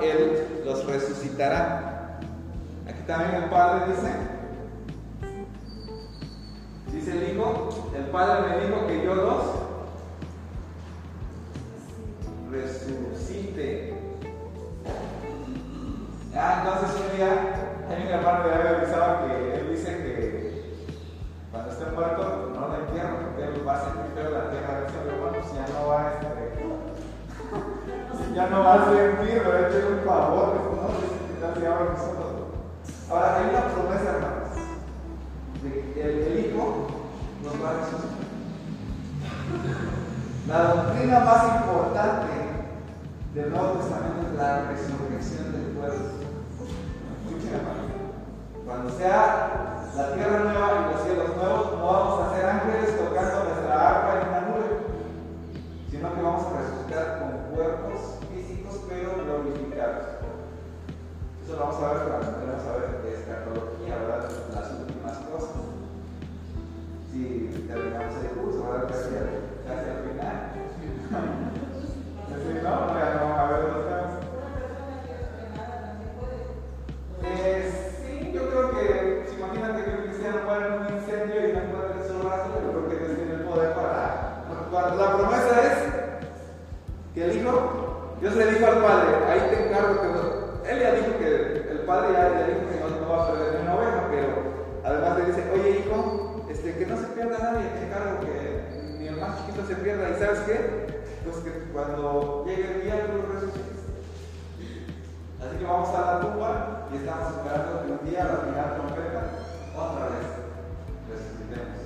Él los resucitará. Aquí también el Padre dice, dice el Hijo, el Padre me dijo que yo los resucite. Ah, entonces un día, hay mi hermano que había avisado que él dice que cuando esté muerto no lo entierro, porque él va a sacrificar la tierra de ese hermano, si ya no va a este, ya no va a sentir, lo he hecho un favor, ¿no? Ahora. Ahora, hay una promesa, hermanos, el, el Hijo nos va a resucitar. La doctrina más importante del Nuevo Testamento es la resurrección del cuerpo. Escuchen, hermanos. Cuando sea la tierra nueva y los cielos nuevos, no vamos a ser ángeles tocando nuestra arpa en una nube, sino que vamos a resucitar con cuerpos físicos pero glorificados. Eso lo vamos a ver cuando vamos a ver de escatología, ¿verdad? Las últimas cosas. Si terminamos el curso, ¿verdad? Gracias. Dios le dijo al padre, ahí te encargo que no. Él ya dijo que, el padre ya, ya dijo que no, no, va a perder ni una oveja, pero además le dice, oye hijo, este, que no se pierda nadie, te encargo que ni el más chiquito se pierda. ¿Y sabes qué? Pues que cuando llegue el día tú lo resucites. Así que vamos a la tumba y estamos esperando que un día la final trompeta otra vez resucitemos.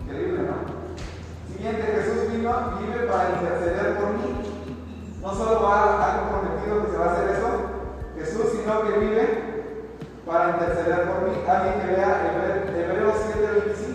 Increíble, ¿no? Siguiente, Jesús vino, vive para interceder por mí no solo va, ha comprometido que se va a hacer eso, Jesús, sino que vive para interceder por mí. Alguien que vea Hebreos 7, 25.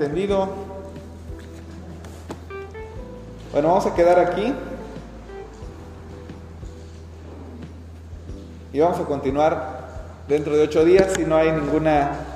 entendido. Bueno, vamos a quedar aquí. Y vamos a continuar dentro de ocho días si no hay ninguna